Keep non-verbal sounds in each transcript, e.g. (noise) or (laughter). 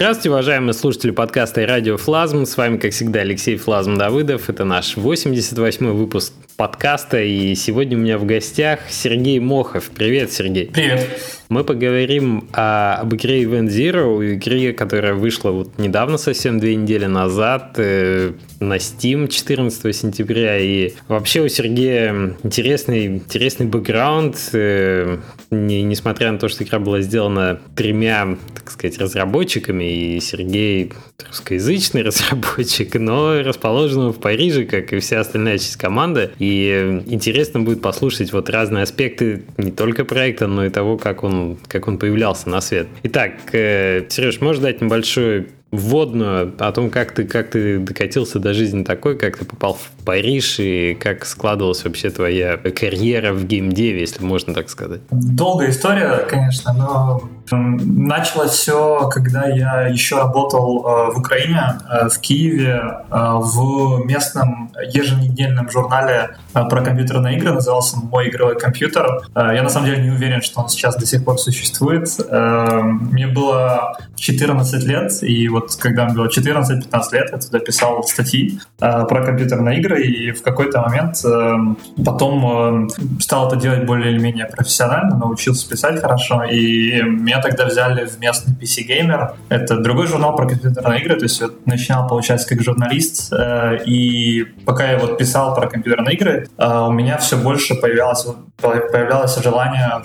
Здравствуйте, уважаемые слушатели подкаста и радио Флазм. С вами, как всегда, Алексей Флазм Давыдов. Это наш 88-й выпуск подкаста. И сегодня у меня в гостях Сергей Мохов. Привет, Сергей. Привет. Мы поговорим о, об игре Event Zero, игре, которая вышла вот недавно, совсем две недели назад, э, на Steam 14 сентября. И вообще у Сергея интересный, интересный бэкграунд, э, не, несмотря на то, что игра была сделана тремя, так сказать, разработчиками, и Сергей русскоязычный (laughs) разработчик, но расположен в Париже, как и вся остальная часть команды. И интересно будет послушать вот разные аспекты не только проекта, но и того, как он как он появлялся на свет. Итак, э, Сереж, можешь дать небольшой вводную о том, как ты, как ты докатился до жизни такой, как ты попал в Париж и как складывалась вообще твоя карьера в геймдеве, если можно так сказать. Долгая история, конечно, но началось все, когда я еще работал э, в Украине, э, в Киеве, э, в местном еженедельном журнале про компьютерные игры, назывался «Мой игровой компьютер». Я на самом деле не уверен, что он сейчас до сих пор существует. Мне было 14 лет, и вот вот когда мне было 14-15 лет, я туда писал статьи э, про компьютерные игры, и в какой-то момент э, потом э, стал это делать более или менее профессионально, научился писать хорошо, и меня тогда взяли в местный PC Gamer. Это другой журнал про компьютерные игры, то есть я начинал, получается, как журналист, э, и пока я вот писал про компьютерные игры, э, у меня все больше появлялось, появлялось желание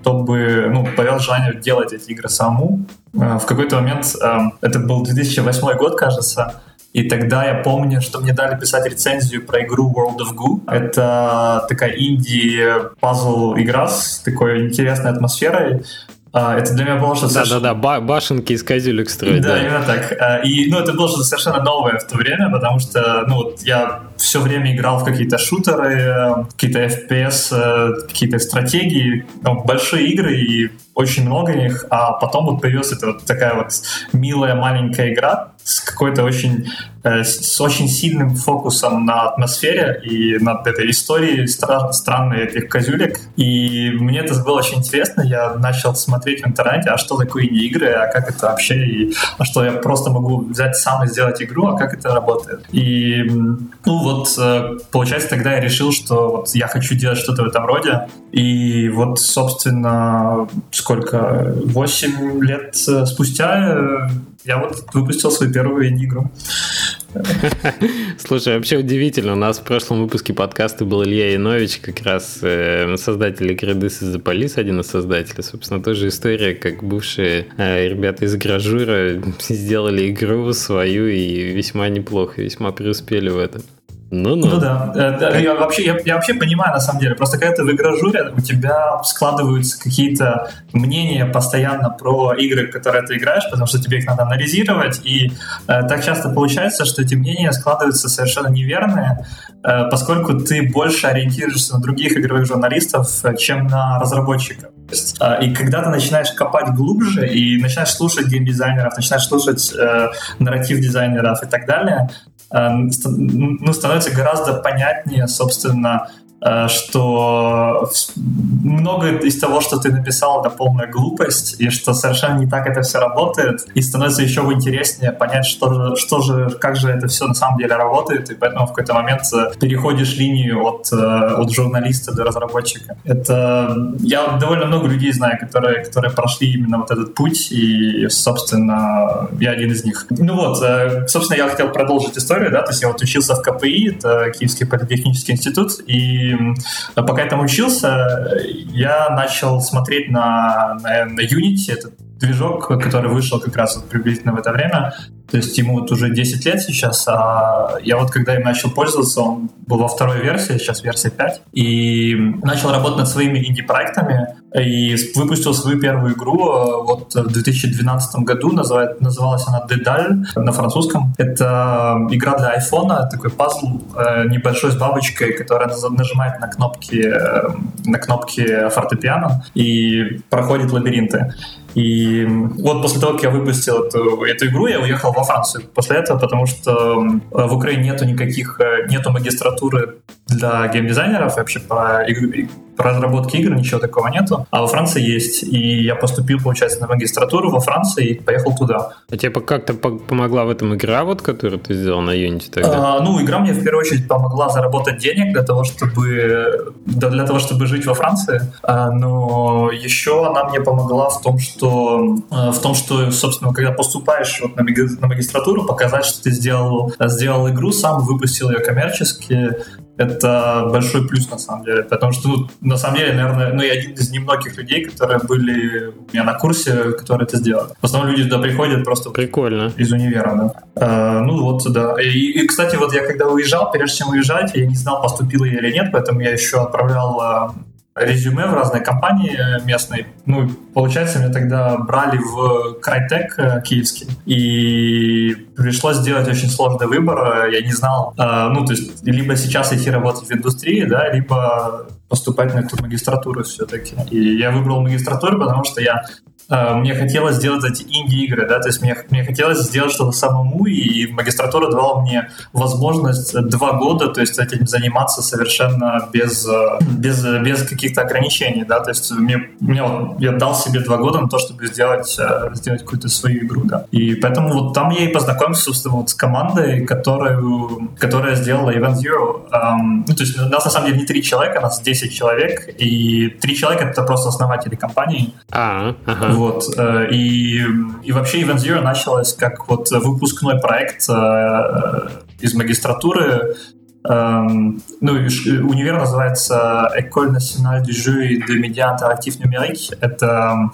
чтобы, ну, появилось желание делать эти игры самому. Э, в какой-то момент, э, это был 2008 год, кажется, и тогда я помню, что мне дали писать рецензию про игру World of Goo. Это такая инди-пазл игра с такой интересной атмосферой. А, это для меня было что-то... Да-да-да, ба- башенки из козюлек строить. Да, да, именно так. А, и, ну, это было что-то совершенно новое в то время, потому что, ну, вот я все время играл в какие-то шутеры, какие-то FPS, э, какие-то стратегии, ну, большие игры, и очень много них, а потом вот появилась эта вот такая вот милая маленькая игра с какой-то очень Э, с очень сильным фокусом на атмосфере и над этой историей стра- странной этих козюлек. И мне это было очень интересно. Я начал смотреть в интернете, а что такое инди-игры, а как это вообще, и а что я просто могу взять сам и сделать игру, а как это работает. И, ну вот, э, получается, тогда я решил, что вот я хочу делать что-то в этом роде. И вот, собственно, сколько, 8 лет э, спустя я вот выпустил свою первую инди-игру. Слушай, вообще удивительно. У нас в прошлом выпуске подкаста был Илья Янович, как раз э, создатель игры This is the Police, один из создателей. Собственно, тоже история, как бывшие э, ребята из Гражура (laughs) сделали игру свою и весьма неплохо, весьма преуспели в этом. Ну, ну. ну да. Как... Я, вообще, я, я вообще понимаю, на самом деле. Просто когда ты в игражуре, у тебя складываются какие-то мнения постоянно про игры, в которые ты играешь, потому что тебе их надо анализировать. И э, так часто получается, что эти мнения складываются совершенно неверные, э, поскольку ты больше ориентируешься на других игровых журналистов, э, чем на разработчиков. Э, и когда ты начинаешь копать глубже и начинаешь слушать геймдизайнеров, начинаешь слушать э, нарратив дизайнеров и так далее, ну, становится гораздо понятнее, собственно, что много из того, что ты написал, это полная глупость, и что совершенно не так это все работает, и становится еще интереснее понять, что же, что же, как же это все на самом деле работает, и поэтому в какой-то момент э, переходишь линию от, э, от журналиста до разработчика. Это я довольно много людей знаю, которые, которые прошли именно вот этот путь, и, собственно, я один из них. Ну вот, собственно, я хотел продолжить историю, да, то есть я вот учился в КПИ, это Киевский политехнический институт, и пока я там учился, я начал смотреть на, на, на Unity, это движок, который вышел как раз вот приблизительно в это время. То есть ему вот уже 10 лет сейчас, а я вот когда им начал пользоваться, он был во второй версии, сейчас версия 5, и начал работать над своими инди-проектами, и выпустил свою первую игру э, вот в 2012 году, называет, называлась она Дедаль на французском. Это игра для айфона, такой пазл э, небольшой с бабочкой, которая нажимает на кнопки, э, на кнопки фортепиано и проходит лабиринты. И вот после того, как я выпустил эту, эту игру, я уехал во Францию. После этого, потому что в Украине нету никаких, нету магистратуры для геймдизайнеров, вообще по, разработки игр ничего такого нету, а во Франции есть. И я поступил, получается, на магистратуру во Франции и поехал туда. А тебе как-то помогла в этом игра, вот, которую ты сделал на Unity тогда? А, ну, игра мне в первую очередь помогла заработать денег для того, чтобы для того, чтобы жить во Франции. А, но еще она мне помогла в том, что в том, что, собственно, когда поступаешь вот на, магистратуру, показать, что ты сделал, сделал игру, сам выпустил ее коммерчески, это большой плюс на самом деле, потому что, ну, на самом деле, наверное, ну, я один из немногих людей, которые были у меня на курсе, которые это сделали. В основном люди туда приходят просто Прикольно. из универа, да. А, ну вот, да. И, и, кстати, вот я когда уезжал, прежде чем уезжать, я не знал, поступил я или нет, поэтому я еще отправлял а, резюме в разные компании местные. Ну, получается, меня тогда брали в Крайтек э, киевский, и пришлось сделать очень сложный выбор. Я не знал, э, ну, то есть, либо сейчас идти работать в индустрии, да, либо поступать на эту магистратуру все-таки. И я выбрал магистратуру, потому что я э, мне хотелось сделать эти инди-игры, да, то есть мне, мне хотелось сделать что-то самому, и магистратура давала мне возможность два года, то есть этим заниматься совершенно без, без, без каких-то ограничений, да, то есть мне, мне вот, я дал себе два года на то, чтобы сделать, э, сделать какую-то свою игру, да. И поэтому вот там я и познакомился, собственно, вот с командой, которую, которая сделала Event Zero. Um, ну, то есть у нас на самом деле не три человека, у нас 10 человек, и три человека — это просто основатели компании. А, ага. Вот. Э, и, и вообще Event Zero началось как вот выпускной проект э, из магистратуры, Эм, ну, универ называется École nationale du jeu et de médias interactifs numériques. Это,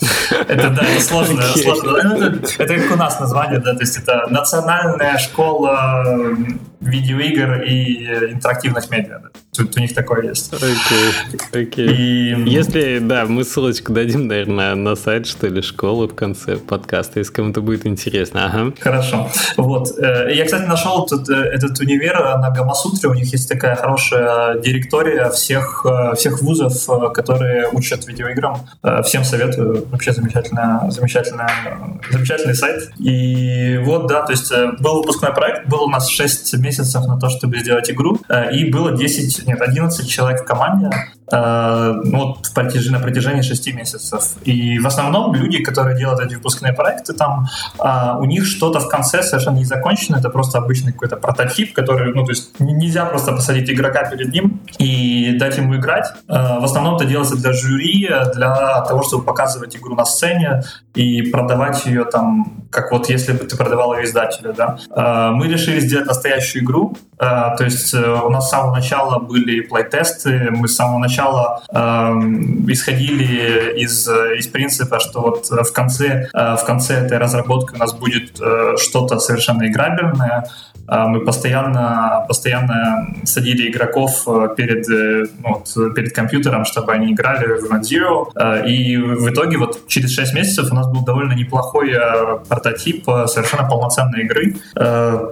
это, да, это сложно. Okay. сложно. Ну, это, это как у нас название, да, то есть это национальная школа видеоигр и интерактивность медиа. Тут у них такое есть. Окей, okay, окей. Okay. И... Если, да, мы ссылочку дадим, наверное, на сайт, что ли, школы в конце подкаста, если кому-то будет интересно. Ага. Хорошо. Вот. Э, я, кстати, нашел этот, э, этот универ на Гамасутре. У них есть такая хорошая директория всех, э, всех вузов, которые учат видеоиграм. Всем советую. Вообще замечательная, замечательная, замечательный сайт. И вот, да, то есть был выпускной проект, был у нас 6 месяцев на то, чтобы сделать игру, и было 10 нет, 11 человек в команде, э, ну, вот в протяжении, на протяжении 6 месяцев. И в основном люди, которые делают эти выпускные проекты, там э, у них что-то в конце совершенно не закончено, это просто обычный какой-то прототип, который, ну, то есть нельзя просто посадить игрока перед ним и дать ему играть. Э, в основном это делается для жюри, для того, чтобы показывать игру на сцене и продавать ее там, как вот если бы ты продавал ее издателю, да. Э, мы решили сделать настоящую игру, э, то есть э, у нас с самого начала был были плей-тесты, мы с самого начала э, исходили из, из принципа, что вот в конце, э, в конце этой разработки у нас будет э, что-то совершенно играбельное, мы постоянно, постоянно садили игроков э, перед, э, ну, вот, перед компьютером, чтобы они играли в Zero. А, и в итоге вот через 6 месяцев у нас был довольно неплохой э, прототип совершенно полноценной игры,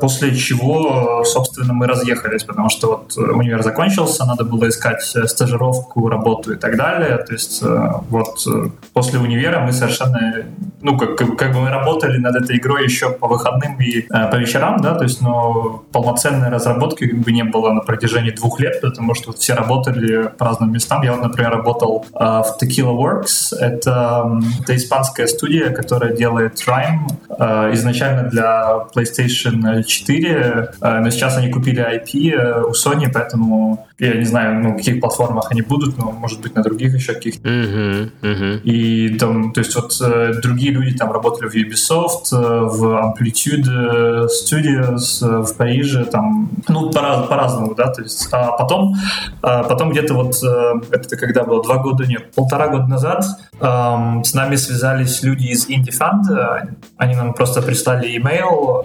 после чего, собственно, мы разъехались, потому что вот универ закончился, надо было искать стажировку, работу и так далее. То есть вот после универа мы совершенно, ну, как, как бы мы работали над этой игрой еще по выходным и по вечерам, да, то есть, но полноценной разработки бы не было на протяжении двух лет, потому что все работали по разным местам. Я например, работал э, в Tequila Works. Это, это испанская студия, которая делает Rhyme э, изначально для PlayStation 4, э, но сейчас они купили IP э, у Sony, поэтому я не знаю, на каких платформах они будут, но может быть на других еще каких-то. Uh-huh, uh-huh. И там, то есть вот э, другие люди там работали в Ubisoft, э, в Amplitude Studios, в Париже, там, ну, по- по-разному, да, то есть, а потом, а потом где-то вот, э, это когда было, два года, нет, полтора года назад с нами связались люди из Indie Fund, они нам просто прислали имейл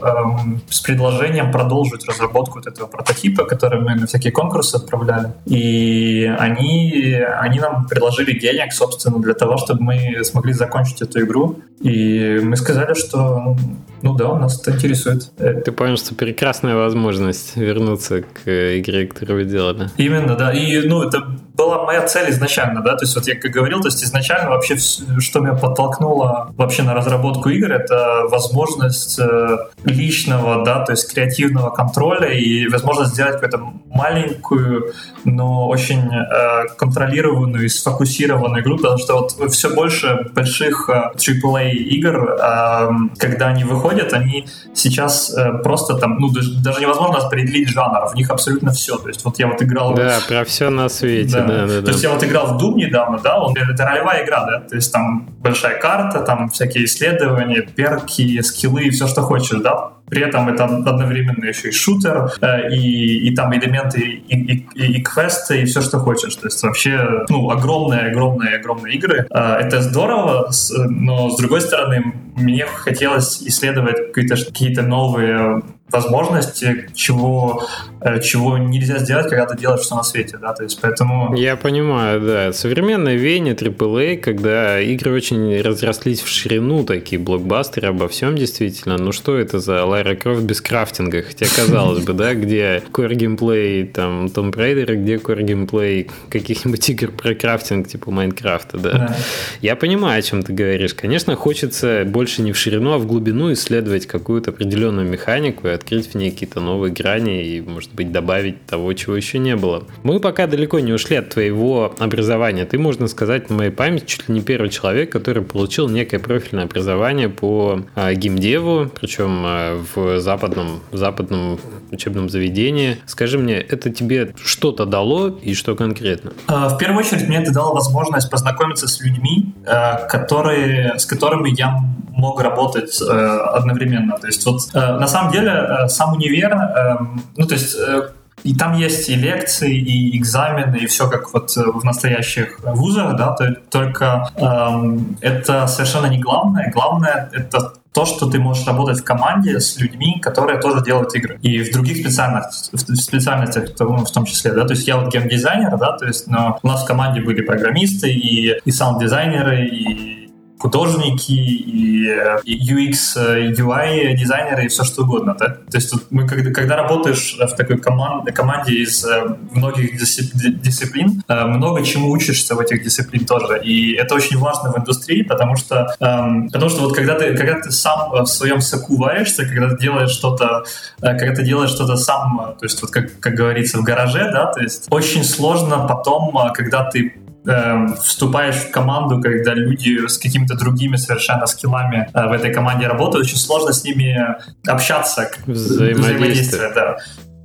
с предложением продолжить разработку вот этого прототипа, который мы на всякие конкурсы отправляли, и они, они нам предложили денег, собственно, для того, чтобы мы смогли закончить эту игру, и мы сказали, что, ну да, нас это интересует. Ты понял, что прекрасная возможность вернуться к игре, которую вы делали. Именно, да. И, ну, это была моя цель изначально, да, то есть вот я как говорил, то есть изначально вообще, что меня подтолкнуло вообще на разработку игр, это возможность э, личного, да, то есть креативного контроля и возможность сделать какую-то маленькую, но очень э, контролированную и сфокусированную игру, потому что вот все больше больших э, AAA игр, э, когда они выходят, они сейчас э, просто там, ну, даже невозможно определить жанр, в них абсолютно все. То есть вот я вот играл... Да, про все на свете, да. да, да То есть я вот играл в Doom недавно, да, он, это ролевая игра, да, то есть там большая карта, там всякие исследования, перки, скиллы и все, что хочешь, да, при этом это одновременно еще и шутер, э, и, и там элементы и, и, и, квесты, и все, что хочешь. То есть вообще, ну, огромные, огромные, огромные игры. Э, это здорово, но с другой стороны, мне хотелось исследовать какие-то какие новые возможности, чего, э, чего нельзя сделать, когда ты делаешь все на свете, да, то есть поэтому... Я понимаю, да. Современное веяние AAA, когда игры очень разрослись в ширину, такие блокбастеры обо всем действительно, ну что это за Лара Крофт без крафтинга, хотя казалось бы, да, (laughs) где core геймплей там Tomb Raider, где core геймплей каких-нибудь игр про крафтинг, типа Майнкрафта, да. Я понимаю, о чем ты говоришь. Конечно, хочется больше не в ширину, а в глубину исследовать какую-то определенную механику открыть в ней какие-то новые грани и, может быть, добавить того, чего еще не было. Мы пока далеко не ушли от твоего образования. Ты, можно сказать, на моей памяти чуть ли не первый человек, который получил некое профильное образование по а, геймдеву, причем а, в западном, в западном учебном заведении. Скажи мне, это тебе что-то дало и что конкретно? А, в первую очередь, мне это дало возможность познакомиться с людьми, которые, с которыми я мог работать э, одновременно. То есть вот э, на самом деле э, сам универ, э, ну то есть э, и там есть и лекции, и экзамены, и все как вот в настоящих вузах, да, только эм, это совершенно не главное. Главное — это то, что ты можешь работать в команде с людьми, которые тоже делают игры. И в других специальностях, в специальностях в том числе, да, то есть я вот геймдизайнер, да, то есть, но у нас в команде были программисты и, и саунд-дизайнеры, и художники, и, UX, UI дизайнеры и все что угодно. Да? То есть тут мы, когда, когда работаешь в такой команд, команде из э, многих дисциплин, э, много чему учишься в этих дисциплин тоже. И это очень важно в индустрии, потому что, эм, потому что вот когда ты, когда ты сам в своем соку варишься, когда ты делаешь что-то, э, когда ты делаешь что-то сам, то есть вот как, как говорится в гараже, да, то есть очень сложно потом, когда ты э, вступаешь в команду, когда люди с какими-то другими совершенно скиллами э, в этой команде работают, очень сложно с ними общаться, взаимодействие. да.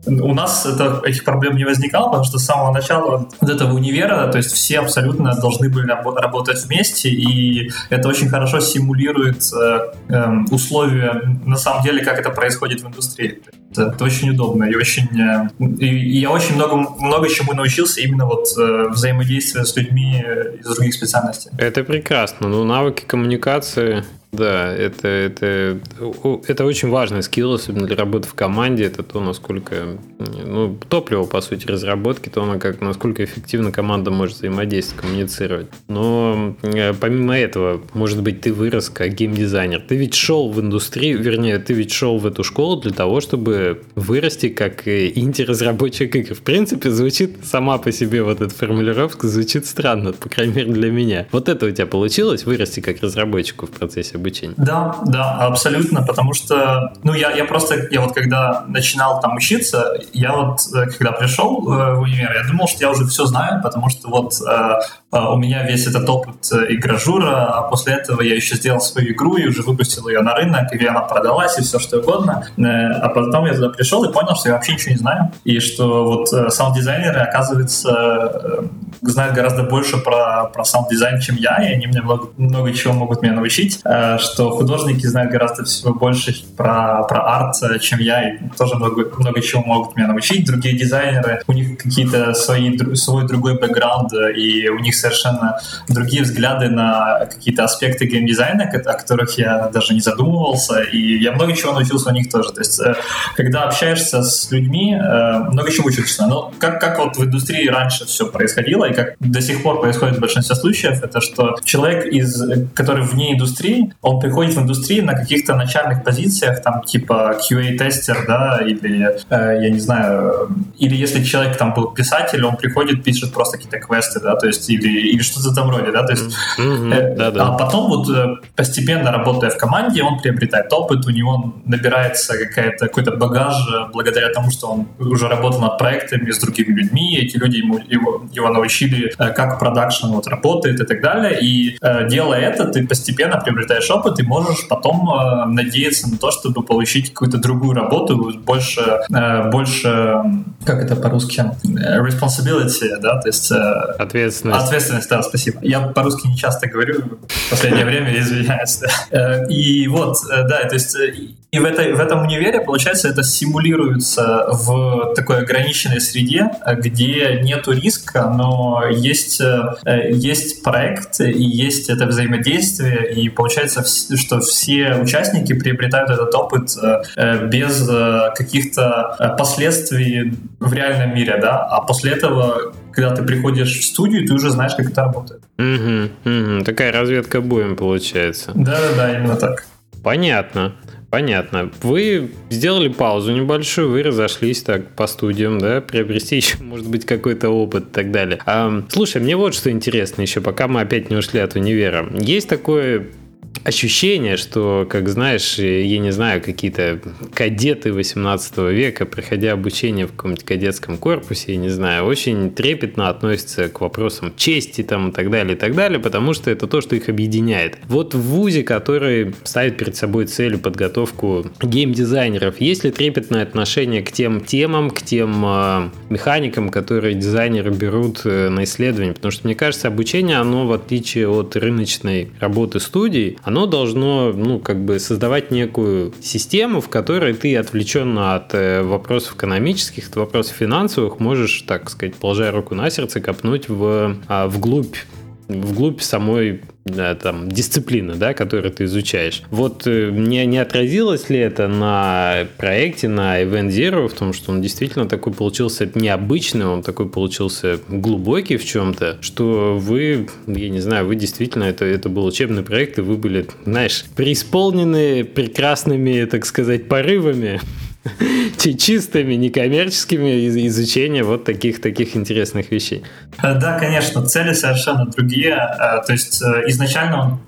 У нас это, этих проблем не возникало, потому что с самого начала вот этого универа, то есть все абсолютно должны были работать вместе, и это очень хорошо симулирует э, э, условия, на самом деле, как это происходит в индустрии. Это, это очень удобно и очень... Э, и, и я очень много, много чему научился именно вот э, взаимодействия с людьми из других специальностей. Это прекрасно. Ну, навыки коммуникации да, это, это, это очень важный скилл, особенно для работы в команде. Это то, насколько ну, топливо, по сути, разработки, то, на как, насколько эффективно команда может взаимодействовать, коммуницировать. Но э, помимо этого, может быть, ты вырос как геймдизайнер. Ты ведь шел в индустрию, вернее, ты ведь шел в эту школу для того, чтобы вырасти как э, инди-разработчик игр. В принципе, звучит сама по себе вот эта формулировка, звучит странно, по крайней мере, для меня. Вот это у тебя получилось, вырасти как разработчику в процессе обучения? Да, да, абсолютно, потому что, ну, я, я просто, я вот когда начинал там учиться, я вот, э, когда пришел э, в универ, я думал, что я уже все знаю, потому что вот э, у меня весь этот опыт игражура, а после этого я еще сделал свою игру и уже выпустил ее на рынок, и она продалась, и все что угодно. А потом я туда пришел и понял, что я вообще ничего не знаю, и что вот саунд-дизайнеры, оказывается, знают гораздо больше про, про саунд-дизайн, чем я, и они мне много, много чего могут меня научить что художники знают гораздо всего больше про, про арт, чем я, и тоже много, много чего могут меня научить. Другие дизайнеры, у них какие-то свои, свой другой бэкграунд, и у них совершенно другие взгляды на какие-то аспекты геймдизайна, о которых я даже не задумывался, и я много чего научился у них тоже. То есть, э, когда общаешься с людьми, э, много чего учишься. Но как, как вот в индустрии раньше все происходило, как до сих пор происходит в большинстве случаев, это что человек, из, который вне индустрии, он приходит в индустрию на каких-то начальных позициях, там типа QA-тестер, да, или, э, я не знаю, или если человек там был писатель, он приходит, пишет просто какие-то квесты, да, то есть, или, или что-то там вроде, да, то есть, mm-hmm. э, да, да. а потом вот э, постепенно работая в команде, он приобретает опыт, у него набирается какая-то, какой-то багаж э, благодаря тому, что он уже работал над проектами с другими людьми, эти люди ему, его, его научили, э, как продакшн вот работает и так далее, и э, делая это, ты постепенно приобретаешь опыт и можешь потом э, надеяться на то, чтобы получить какую-то другую работу, больше, больше, как это по-русски, responsibility, да, то есть... Ответственность. Ответственность, да, спасибо. Я по-русски не часто говорю, в последнее время извиняюсь. И вот, да, то есть и в, этой, в этом универе, получается, это симулируется в такой ограниченной среде, где нету риска, но есть, есть проект и есть это взаимодействие, и получается, что все участники приобретают этот опыт без каких-то последствий в реальном мире, да, а после этого когда ты приходишь в студию, ты уже знаешь, как это работает. Угу, угу. Такая разведка боем получается. Да-да-да, именно так. Понятно. Понятно. Вы сделали паузу небольшую, вы разошлись так по студиям, да, приобрести (laughs) еще, может быть, какой-то опыт и так далее. А, слушай, мне вот что интересно еще, пока мы опять не ушли от универа. Есть такое ощущение, что, как знаешь, я не знаю, какие-то кадеты 18 века, проходя обучение в каком-нибудь кадетском корпусе, я не знаю, очень трепетно относятся к вопросам чести там и так далее, и так далее, потому что это то, что их объединяет. Вот в ВУЗе, который ставит перед собой целью подготовку геймдизайнеров, есть ли трепетное отношение к тем темам, к тем э, механикам, которые дизайнеры берут э, на исследование? Потому что, мне кажется, обучение, оно, в отличие от рыночной работы студий, оно должно, ну, как бы создавать некую систему, в которой ты отвлеченно от э, вопросов экономических, от вопросов финансовых можешь, так сказать, положа руку на сердце, копнуть в, а, вглубь вглубь самой да, там, дисциплины, да, которую ты изучаешь. Вот э, не, не отразилось ли это на проекте, на Event Zero, в том, что он действительно такой получился необычный, он такой получился глубокий в чем-то, что вы, я не знаю, вы действительно, это, это был учебный проект, и вы были, знаешь, преисполнены прекрасными, так сказать, порывами (laughs) чистыми, некоммерческими изучения вот таких таких интересных вещей. Э, да, конечно, цели совершенно другие. Э, то есть э, изначально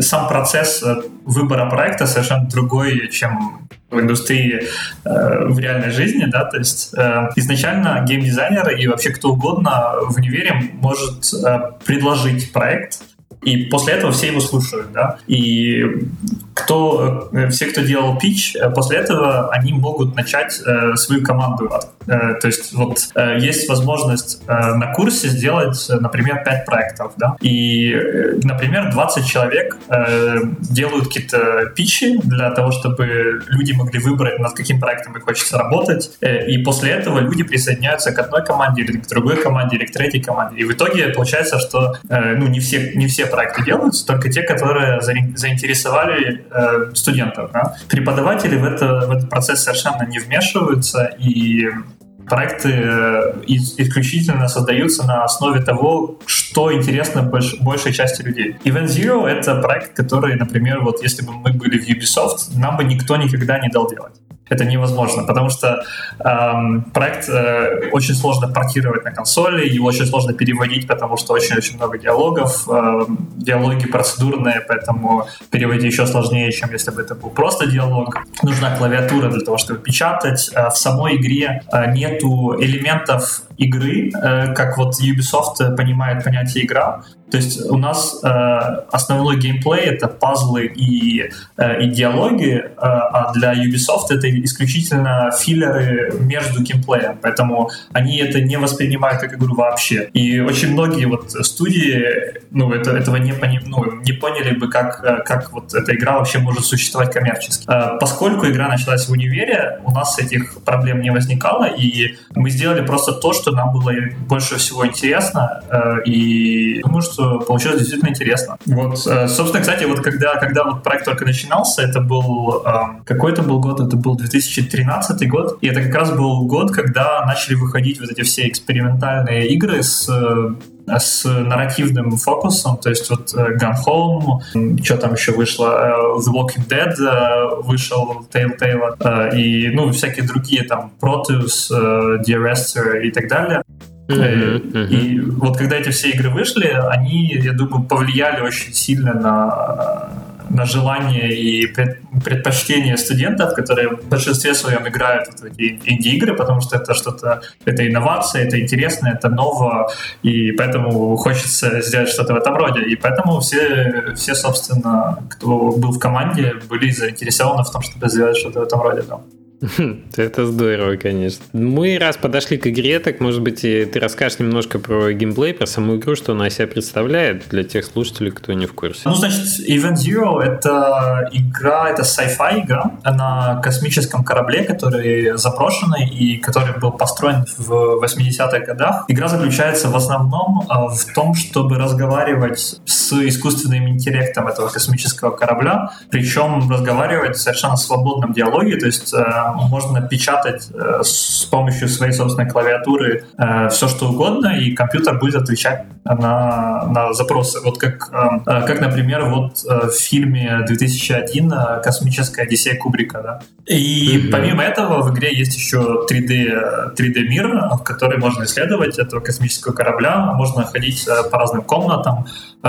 сам процесс выбора проекта совершенно другой, чем в индустрии в реальной жизни, да, то есть изначально геймдизайнер и вообще кто угодно в универе может предложить проект, и после этого все его слушают, да. И кто, э, все, кто делал пич, э, после этого они могут начать э, свою команду. Э, то есть вот э, есть возможность э, на курсе сделать, например, 5 проектов, да. И, например, 20 человек делают какие-то пичи для того, чтобы люди могли выбрать, над каким проектом им хочется работать. И после этого люди присоединяются к одной команде или к другой команде или к третьей команде. И в итоге получается, что ну, не все, не все проекты делаются, только те, которые заинтересовали студентов. Да? Преподаватели в, это, в этот процесс совершенно не вмешиваются, и проекты э, исключительно создаются на основе того, что интересно больш, большей части людей. Event Zero — это проект, который, например, вот если бы мы были в Ubisoft, нам бы никто никогда не дал делать это невозможно, потому что эм, проект э, очень сложно портировать на консоли, его очень сложно переводить, потому что очень-очень много диалогов, э, диалоги процедурные, поэтому переводить еще сложнее, чем если бы это был просто диалог. Нужна клавиатура для того, чтобы печатать. Э, в самой игре э, нету элементов игры, э, как вот Ubisoft понимает понятие игра. То есть у нас э, основной геймплей — это пазлы и, э, и диалоги, э, а для Ubisoft это исключительно филлеры между геймплеем, поэтому они это не воспринимают как игру вообще. И очень многие вот студии ну, это, этого не, пони, ну, не поняли бы, как, э, как вот эта игра вообще может существовать коммерчески. Э, поскольку игра началась в универе, у нас этих проблем не возникало, и мы сделали просто то, что нам было больше всего интересно, э, и думаю, что получилось действительно интересно. Вот, э, собственно, кстати, вот когда, когда вот проект только начинался, это был, э, какой это был год? Это был 2013 год, и это как раз был год, когда начали выходить вот эти все экспериментальные игры с с нарративным фокусом, то есть вот Gun Home, что там еще вышло, The Walking Dead вышел, Telltale, и, ну, всякие другие там, Proteus, Dear Esther и так далее. Mm-hmm, И вот когда эти все игры вышли, они, я думаю, повлияли очень сильно на на желание и предпочтение студентов, которые в большинстве своем играют в эти инди-игры, потому что это что-то, это инновация, это интересно, это ново, и поэтому хочется сделать что-то в этом роде. И поэтому все, все собственно, кто был в команде, были заинтересованы в том, чтобы сделать что-то в этом роде. Да. (laughs) Это здорово, конечно. Мы раз подошли к игре, так, может быть, ты расскажешь немножко про геймплей, про саму игру, что она себя представляет для тех слушателей, кто не в курсе. Ну, значит, Event Zero — это игра, это sci-fi игра на космическом корабле, который запрошенный и который был построен в 80-х годах. Игра заключается в основном а, в том, чтобы разговаривать с искусственным интеллектом этого космического корабля, причем разговаривать в совершенно свободном диалоге, то есть э, можно печатать э, с помощью своей собственной клавиатуры э, все, что угодно, и компьютер будет отвечать на, на запросы. Вот как, э, как, например, вот в фильме 2001 «Космическая Одиссея Кубрика». Да? И mm-hmm. помимо этого в игре есть еще 3D, 3D мир, в который можно исследовать этого космического корабля, можно ходить по разным комнатам,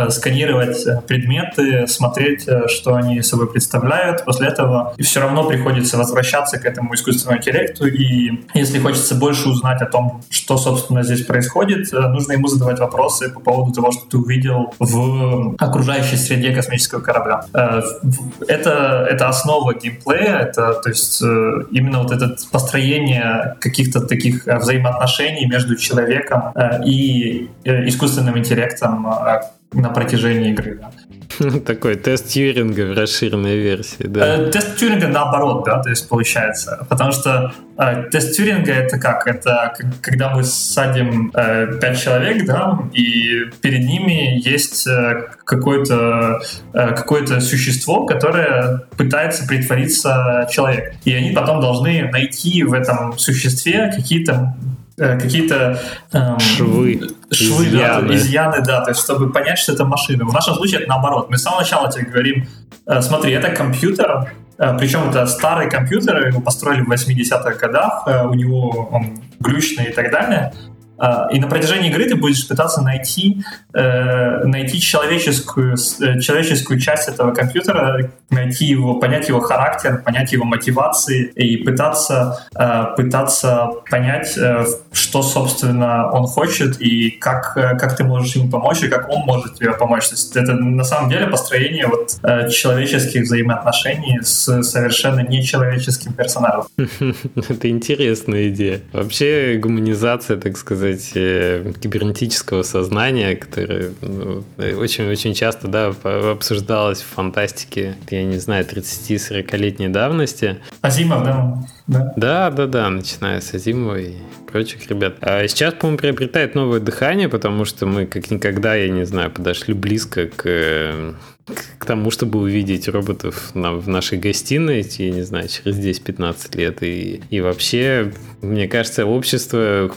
сканировать предметы, смотреть, что они собой представляют. После этого все равно приходится возвращаться к этому искусственному интеллекту, и если хочется больше узнать о том, что, собственно, здесь происходит, э, нужно ему задавать вопросы по поводу того, что ты увидел в окружающей среде космического корабля. Э, это, это основа геймплея, это, то есть, э, именно вот это построение каких-то таких взаимоотношений между человеком и искусственным интеллектом на протяжении игры. (laughs) Такой тест Тьюринга в расширенной версии, да. Э, тест Тьюринга наоборот, да, то есть получается. Потому что э, тест Тьюринга это как? Это когда мы садим э, 5 человек, да, и перед ними есть какое-то какое существо, которое пытается притвориться человек. И они потом должны найти в этом существе какие-то какие-то эм, швы, швы изъяны. Да, изъяны, да, то есть чтобы понять, что это машина. В нашем случае это наоборот. Мы с самого начала тебе говорим, э, смотри, это компьютер, э, причем это старый компьютер, его построили в 80-х годах, у него он глючный и так далее, и на протяжении игры ты будешь пытаться найти, э, найти человеческую, э, человеческую часть этого компьютера, найти его, понять его характер, понять его мотивации и пытаться, э, пытаться понять, что, собственно, он хочет и как, как ты можешь ему помочь и как он может тебе помочь. То есть это на самом деле построение вот, человеческих взаимоотношений с совершенно нечеловеческим персонажем. (laughs) Это интересная идея. Вообще гуманизация, так сказать, сказать, э, кибернетического сознания, которое очень-очень ну, часто да, обсуждалось в фантастике, я не знаю, 30-40-летней давности. Азимов, да? Да, да, да, начиная с Азимова и прочих ребят. А сейчас, по-моему, приобретает новое дыхание, потому что мы как никогда, я не знаю, подошли близко к к тому, чтобы увидеть роботов на, в нашей гостиной, я не знаю, через 10-15 лет. И, и вообще, мне кажется, общество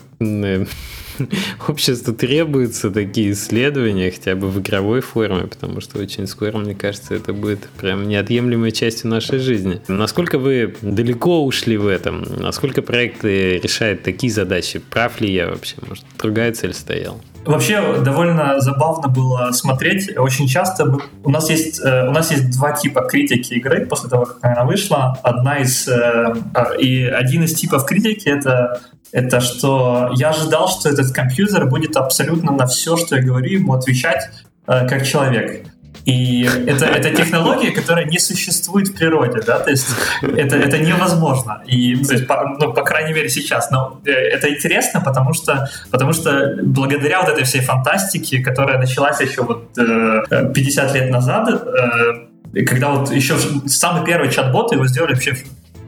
(laughs) обществу требуются такие исследования, хотя бы в игровой форме, потому что очень скоро, мне кажется, это будет прям неотъемлемой частью нашей жизни. Насколько вы далеко ушли в этом? Насколько проекты решают такие задачи? Прав ли я вообще? Может, другая цель стояла? Вообще довольно забавно было смотреть. Очень часто у нас есть э, у нас есть два типа критики игры после того, как она вышла. Одна из э, и один из типов критики это это что я ожидал, что этот компьютер будет абсолютно на все, что я говорю, ему отвечать э, как человек. И это, это технология, которая не существует в природе, да, то есть это, это невозможно. И, то есть, по, ну, по крайней мере, сейчас. Но э, это интересно, потому что, потому что благодаря вот этой всей фантастике, которая началась еще вот 50 э, лет назад, э, когда вот еще самый первый чат-бот его сделали вообще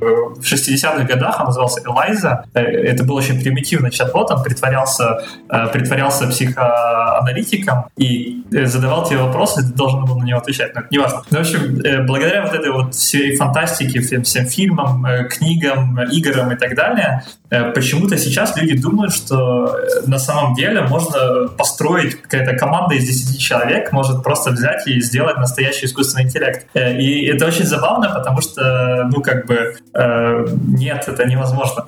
в 60-х годах, он назывался Элайза. Это был очень примитивный чат-бот, он притворялся, притворялся психоаналитиком и задавал тебе вопросы, ты должен был на него отвечать. Но это не важно. Ну, в общем, благодаря вот этой вот всей фантастике, всем, всем фильмам, книгам, играм и так далее, почему-то сейчас люди думают, что на самом деле можно построить какая-то команда из 10 человек, может просто взять и сделать настоящий искусственный интеллект. И это очень забавно, потому что, ну, как бы, э, нет, это невозможно.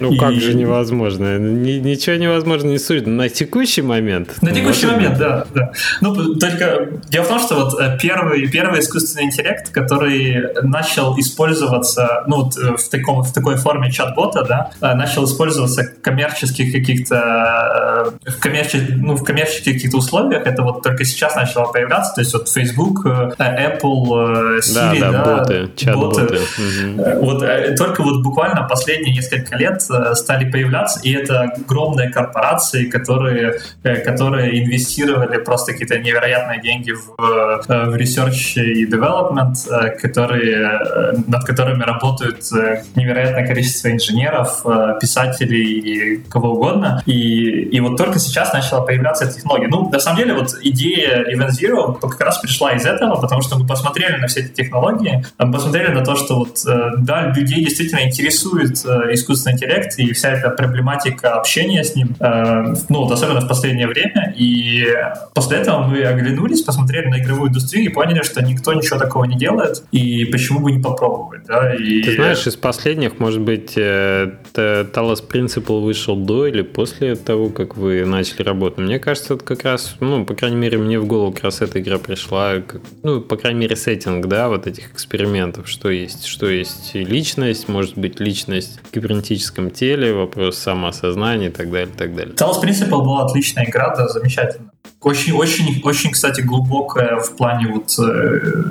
Ну, и... как же невозможно? Ничего невозможно не суть на текущий момент. На текущий момент, да, да. Ну, только дело в том, что вот э, первый, первый искусственный интеллект, который начал использоваться, ну, вот э, в, таком, в такой форме чат-бота, да, начал использоваться в коммерческих каких-то, в, коммерческих, ну, в коммерческих каких-то условиях, это вот только сейчас начало появляться, то есть вот Facebook, Apple, Siri, да, да, боты, чат-боты. Угу. Вот только вот буквально последние несколько лет Э, стали появляться, и это огромные корпорации, которые, э, которые инвестировали просто какие-то невероятные деньги в, э, в research и development, которые, над которыми работают невероятное количество инженеров, писателей и кого угодно. И, и вот только сейчас начала появляться эта технология. Ну, на самом деле, вот идея Event Zero как раз пришла из этого, потому что мы посмотрели на все эти технологии, посмотрели на то, что вот, да, людей действительно интересует искусственный интеллект, и вся эта проблематика общения с ним, э, ну, вот особенно в последнее время. И после этого мы оглянулись, посмотрели на игровую индустрию и поняли, что никто ничего такого не делает, и почему бы не попробовать, да, и... Ты знаешь, из последних, может быть, э, Talos Principle вышел до или после того, как вы начали работать. Мне кажется, это как раз, ну, по крайней мере, мне в голову как раз эта игра пришла, ну, по крайней мере, сеттинг, да, вот этих экспериментов, что есть, что есть личность, может быть, личность в кибернетическом теле, вопрос самоосознания и так далее, и так далее. Talos Principle была отличная игра, да, замечательно. Очень, очень, очень, кстати, глубокая в плане вот э,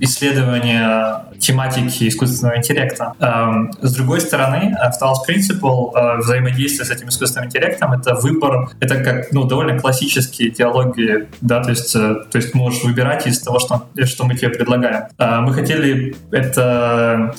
исследования тематики искусственного интеллекта. Эм, с другой стороны, в Talos Principle э, взаимодействие с этим искусственным интеллектом — это выбор, это как ну, довольно классические диалоги, да, то есть, э, то есть можешь выбирать из того, что, что мы тебе предлагаем. Мы хотели это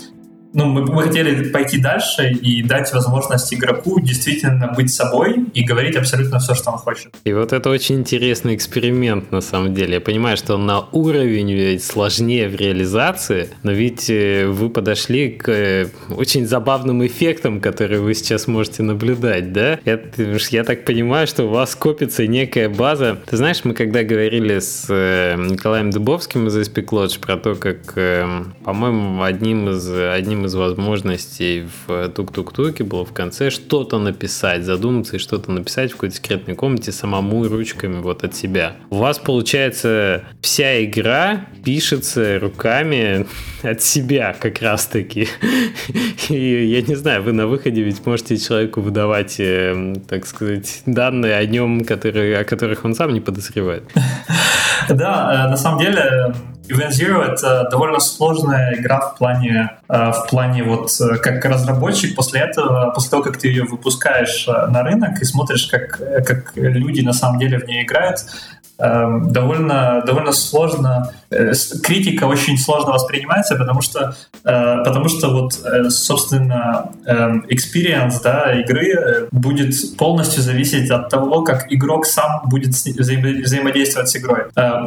ну, мы, мы хотели пойти дальше и дать возможность игроку действительно быть собой и говорить абсолютно все, что он хочет. И вот это очень интересный эксперимент на самом деле. Я понимаю, что он на уровень ведь сложнее в реализации, но ведь э, вы подошли к э, очень забавным эффектам, которые вы сейчас можете наблюдать, да? Это, я так понимаю, что у вас копится некая база. Ты знаешь, мы когда говорили с э, Николаем Дубовским из Aspect Lodge про то, как, по-моему, одним из, одним из возможностей в тук-тук-туке было в конце что-то написать, задуматься и что-то написать в какой-то секретной комнате самому ручками вот от себя. У вас, получается, вся игра пишется руками (laughs) от себя как раз-таки. И я не знаю, вы на выходе ведь можете человеку выдавать, э, так сказать, данные о нем, которые, о которых он сам не подозревает. (laughs) Да, э, на самом деле Event Zero — это довольно сложная игра в плане, э, в плане вот э, как разработчик после этого, после того, как ты ее выпускаешь э, на рынок и смотришь, как, как люди на самом деле в ней играют, довольно, довольно сложно, э, критика очень сложно воспринимается, потому что, э, потому что вот, э, собственно, эм, experience да, игры будет полностью зависеть от того, как игрок сам будет взаим- взаимодействовать с игрой.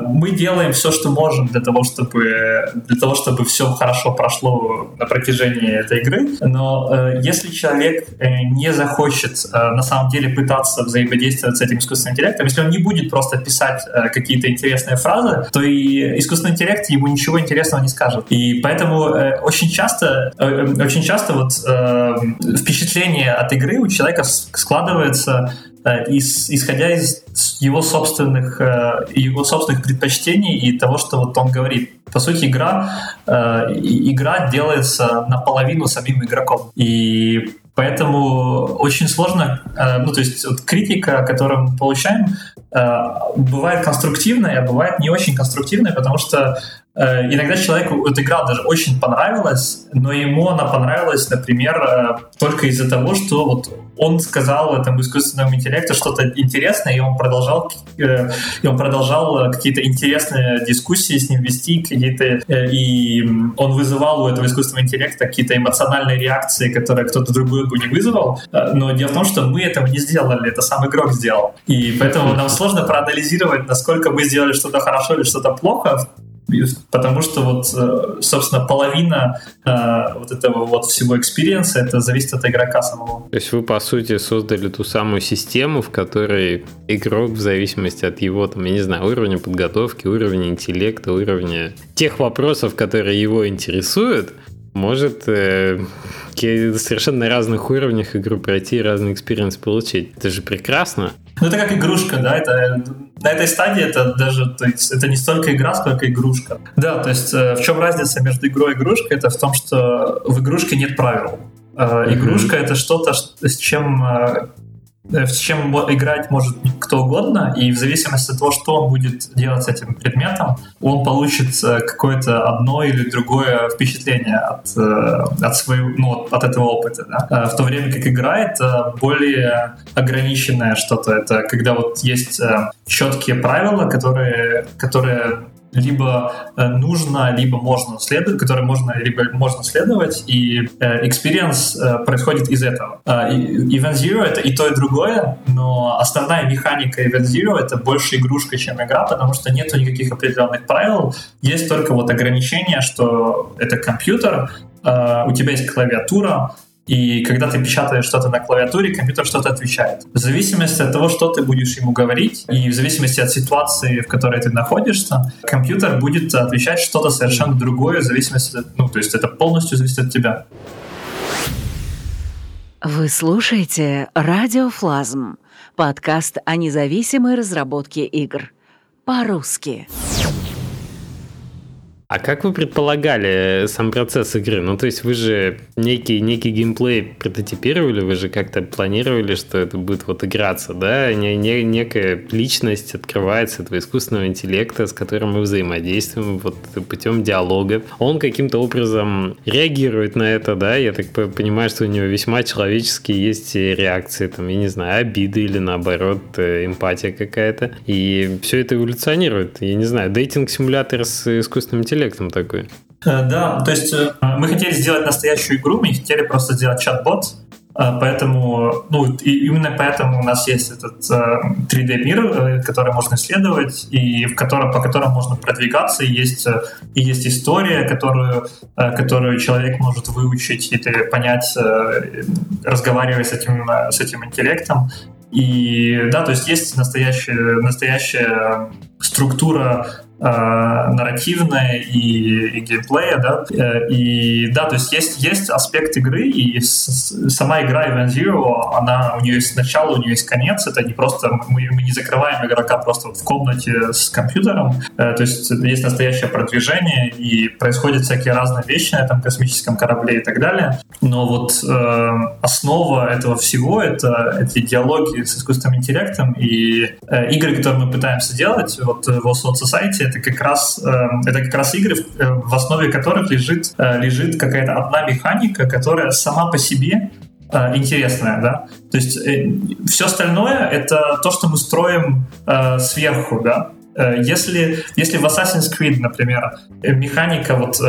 Мы делаем все, что можем для того, чтобы, для того, чтобы все хорошо прошло на протяжении этой игры, но если человек не захочет на самом деле пытаться взаимодействовать с этим искусственным интеллектом, если он не будет просто писать писать э, какие-то интересные фразы, то и искусственный интеллект ему ничего интересного не скажет. И поэтому э, очень часто, э, очень часто вот впечатление от игры у человека складывается из, исходя из его собственных, его собственных предпочтений и того, что вот он говорит. По сути, игра, игра делается наполовину самим игроком. И Поэтому очень сложно, ну то есть вот критика, которую мы получаем, бывает конструктивная, а бывает не очень конструктивная, потому что э, иногда человеку эта игра даже очень понравилась, но ему она понравилась, например, э, только из-за того, что вот он сказал этому искусственному интеллекту что-то интересное, и он продолжал, э, и он продолжал какие-то интересные дискуссии с ним вести, какие-то, э, и он вызывал у этого искусственного интеллекта какие-то эмоциональные реакции, которые кто-то другой бы не вызвал. Э, но дело в том, что мы этого не сделали, это сам игрок сделал. И поэтому нам сложно проанализировать, насколько мы сделали что-то хорошо или что-то плохо, потому что вот, э, собственно, половина э, вот этого вот всего экспириенса это зависит от игрока самого. То есть вы, по сути, создали ту самую систему, в которой игрок в зависимости от его, там, я не знаю, уровня подготовки, уровня интеллекта, уровня тех вопросов, которые его интересуют, может э, совершенно на разных уровнях игру пройти, разный experience получить. Это же прекрасно. Ну, это как игрушка, да, это на этой стадии это даже, то есть, это не столько игра, сколько игрушка. Да, то есть, э, в чем разница между игрой и игрушкой? Это в том, что в игрушке нет правил. Э, игрушка mm-hmm. это что-то, с чем э, Э, с чем играть может кто угодно, и в зависимости от того, что он будет делать с этим предметом, он получит э, какое-то одно или другое впечатление от, э, от, своего, ну, от этого опыта. Да? В то время как игра — это более ограниченное что-то. Это когда вот есть четкие правила, которые, которые либо э, нужно, либо можно следовать, которые можно, либо можно следовать, и э, experience э, происходит из этого. Event Zero — это и то, и другое, но основная механика Event Zero — это больше игрушка, чем игра, потому что нету никаких определенных правил, есть только вот ограничение, что это компьютер, у тебя есть клавиатура, и когда ты печатаешь что-то на клавиатуре, компьютер что-то отвечает. В зависимости от того, что ты будешь ему говорить, и в зависимости от ситуации, в которой ты находишься, компьютер будет отвечать что-то совершенно другое, в зависимости от, ну, то есть это полностью зависит от тебя. Вы слушаете «Радиофлазм» — подкаст о независимой разработке игр. По-русски. А как вы предполагали сам процесс игры? Ну, то есть вы же некий, некий геймплей прототипировали, вы же как-то планировали, что это будет вот играться, да? Не, не, некая личность открывается этого искусственного интеллекта, с которым мы взаимодействуем вот путем диалога. Он каким-то образом реагирует на это, да? Я так понимаю, что у него весьма человеческие есть реакции, там, я не знаю, обиды или наоборот э, эмпатия какая-то. И все это эволюционирует. Я не знаю, дейтинг-симулятор с искусственным интеллектом интеллектом такой. Э, да, то есть э, мы хотели сделать настоящую игру, мы не хотели просто сделать чат-бот, э, Поэтому, ну, и именно поэтому у нас есть этот 3D-мир, который можно исследовать, и в котором, по которому можно продвигаться, и есть, и есть история, которую, которую человек может выучить или понять, разговаривая с этим, с этим интеллектом. И да, то есть есть настоящая, настоящая структура э, нарративная и, и геймплея, да, э, и да, то есть есть, есть аспект игры, и с, сама игра Event Zero, она, у нее есть начало, у нее есть конец, это не просто, мы, мы не закрываем игрока просто в комнате с компьютером, э, то есть есть настоящее продвижение, и происходят всякие разные вещи на этом космическом корабле и так далее, но вот э, основа этого всего — это эти диалоги с искусственным интеллектом, и э, игры, которые мы пытаемся делать, вот в Oslo Society, это как раз, э, это как раз игры, в э, основе которых лежит, э, лежит какая-то одна механика, которая сама по себе интересная, да. То есть все остальное это то, что мы строим сверху, да. Если, если в Assassin's Creed, например, механика вот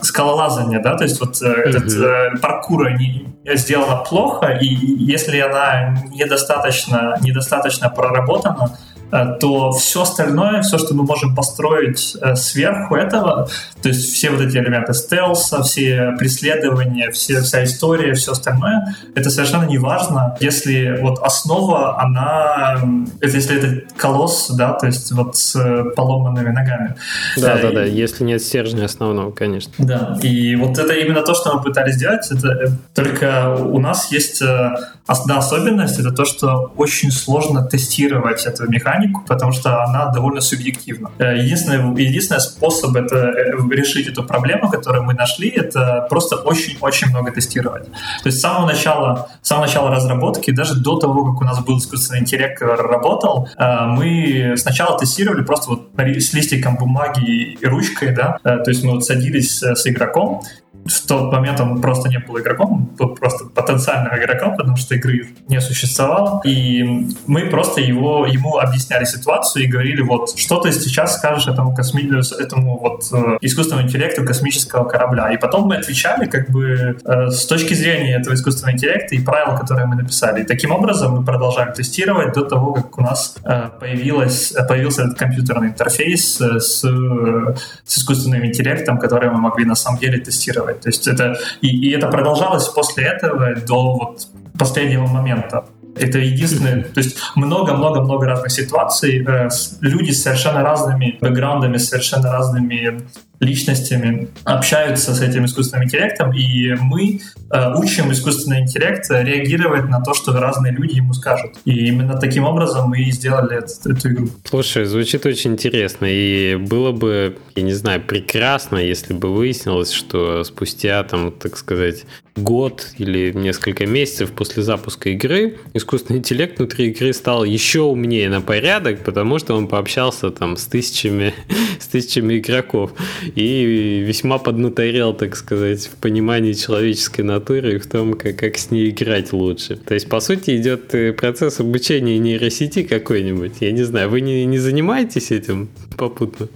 скалолазания, да, то есть вот mm-hmm. этот паркура не, сделана плохо, и если она недостаточно, недостаточно проработана, Э, то все остальное, все, что мы можем построить э, сверху этого, то есть все вот эти элементы стелса, все преследования, все, вся история, все остальное, это совершенно не важно, если вот основа, она, это если это колосс, да, то есть вот с поломанными ногами. Да, да, да, если нет стержня основного, конечно. Да, и вот это именно то, что мы пытались сделать, это только у нас есть одна особенность, это то, что очень сложно тестировать эту механику, механику, потому что она довольно субъективна. Э, единственный, единственный способ это э, решить эту проблему, которую мы нашли, это просто очень-очень много тестировать. То есть с самого начала, с самого начала разработки, даже до того, как у нас был искусственный интеллект, работал, э, мы сначала тестировали просто вот с листиком бумаги и ручкой, да, то есть мы вот садились с игроком, в тот момент он просто не был игроком, был просто потенциальным игроком, потому что игры не существовало. И мы просто его, ему объясняли ситуацию и говорили, вот, что ты сейчас скажешь этому, косми... этому вот э, искусственному интеллекту космического корабля. И потом мы отвечали как бы э, с точки зрения этого искусственного интеллекта и правил, которые мы написали. И таким образом мы продолжаем тестировать до того, как у нас э, появилась, появился этот компьютерный интерфейс с, с искусственным интеллектом, который мы могли на самом деле тестировать делать. То есть это, и, и это продолжалось после этого до вот последнего момента. Это единственное, то есть много-много-много разных ситуаций, э, люди с совершенно разными бэкграундами, совершенно разными личностями общаются с этим искусственным интеллектом, и мы э, учим искусственный интеллект реагировать на то, что разные люди ему скажут. И именно таким образом мы и сделали эту, эту игру. Слушай, звучит очень интересно, и было бы, я не знаю, прекрасно, если бы выяснилось, что спустя, там, так сказать, год или несколько месяцев после запуска игры искусственный интеллект внутри игры стал еще умнее на порядок, потому что он пообщался там с тысячами, (laughs) с тысячами игроков и весьма поднаторел, так сказать, в понимании человеческой натуры и в том, как, как с ней играть лучше. То есть, по сути, идет э, процесс обучения нейросети какой-нибудь. Я не знаю, вы не, не занимаетесь этим попутно?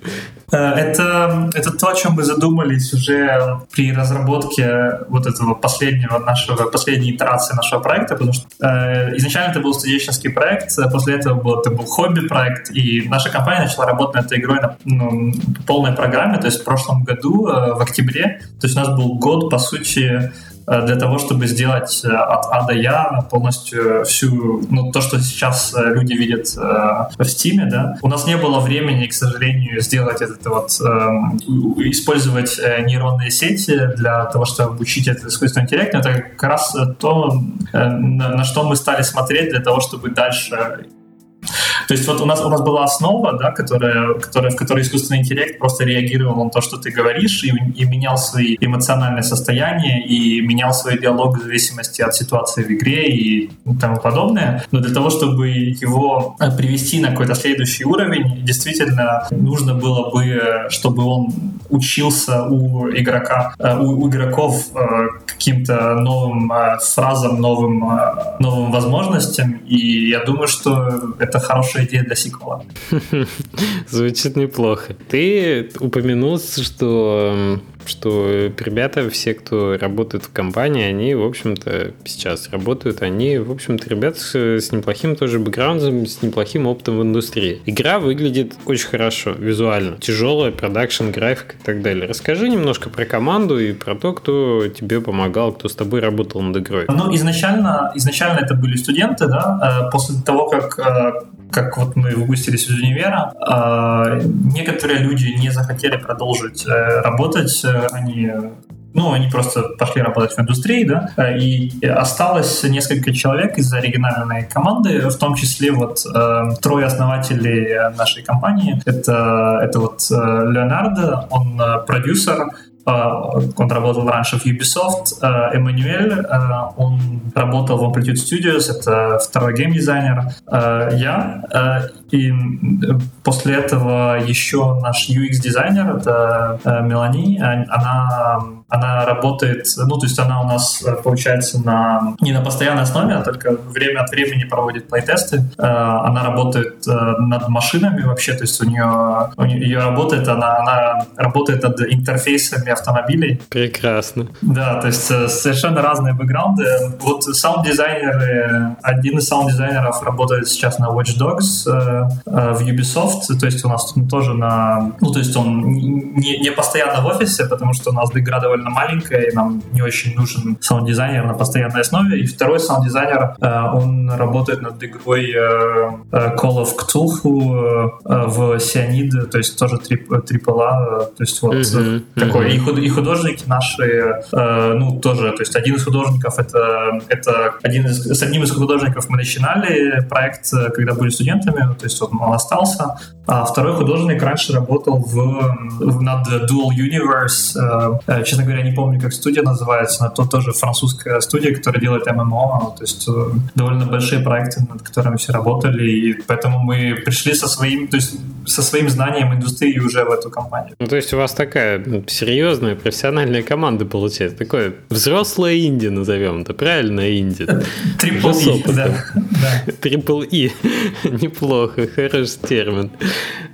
Э, это, это то, о чем мы задумались уже при разработке вот этого последнего нашего, последней итерации нашего проекта, потому что э, изначально это был студенческий проект, после этого был, это был хобби-проект, и наша компания начала работать над этой игрой на ну, полной программе, то есть в прошлом году, э, в октябре, то есть у нас был год, по сути, для того, чтобы сделать э, от А до Я полностью всю, ну, то, что сейчас э, люди видят в Steam, да. У нас не было времени, к сожалению, сделать это вот, использовать нейронные сети для того, чтобы обучить этот искусственный интеллект. Это как раз то, на что мы стали смотреть для того, чтобы дальше то есть вот у нас, у нас была основа, да, которая, которая, в которой искусственный интеллект просто реагировал на то, что ты говоришь, и, и менял свои эмоциональные состояния, и менял свой диалог в зависимости от ситуации в игре и тому подобное. Но для того, чтобы его э, привести на какой-то следующий уровень, действительно нужно было бы, чтобы он учился у игрока, э, у, у игроков э, каким-то новым фразам, новым, новым возможностям. И я думаю, что это хорошая хорошая идея для сиквела. (laughs) Звучит неплохо. Ты упомянул, что что ребята, все, кто работает в компании, они, в общем-то, сейчас работают, они, в общем-то, ребята с, с неплохим тоже бэкграундом, с неплохим опытом в индустрии. Игра выглядит очень хорошо, визуально. Тяжелая, продакшн, графика и так далее. Расскажи немножко про команду и про то, кто тебе помогал, кто с тобой работал над игрой. Ну, изначально, изначально это были студенты, да, э, после того, как э, как вот мы выпустились из универа, э, некоторые люди не захотели продолжить работать, они ну, они просто пошли работать в индустрии, да, и осталось несколько человек из оригинальной команды, в том числе вот э, трое основателей нашей компании. Это, это вот э, Леонардо, он э, продюсер, он работал раньше в Ubisoft. Эммануэль, он работал в Amplitude Studios, это второй геймдизайнер. Я. И после этого еще наш UX-дизайнер, это Мелани, она она работает, ну, то есть она у нас, э, получается, на, не на постоянной основе, а только время от времени проводит плейтесты. Э, она работает э, над машинами вообще, то есть у нее, у нее ее работает, она, она работает над интерфейсами автомобилей. Прекрасно. Да, то есть совершенно разные бэкграунды. Вот саунд-дизайнеры, один из саунд-дизайнеров работает сейчас на Watch Dogs в Ubisoft, то есть у нас тоже на, ну, то есть он не, не постоянно в офисе, потому что у нас игра довольно маленькая, и нам не очень нужен саунд-дизайнер на постоянной основе. И второй саунд-дизайнер, он работает над игрой Call of Cthulhu в Cyanide, то есть тоже AAA, то есть вот mm-hmm. такой. Mm-hmm. И художники наши, ну, тоже, то есть один из художников это, это один из, с одним из художников мы начинали проект, когда были студентами, то есть вот он остался, а второй художник раньше работал в, в над Dual Universe. Э, э, честно говоря, не помню, как студия называется, но то тоже французская студия, которая делает ММО. То есть э, довольно большие проекты, над которыми все работали. И поэтому мы пришли со своим, то есть со своим знанием индустрии уже в эту компанию. Ну, то есть у вас такая серьезная профессиональная команда получается. Такое взрослое инди назовем это, правильно инди? Трипл И, да. Трипл И. (laughs) Неплохо, хороший термин.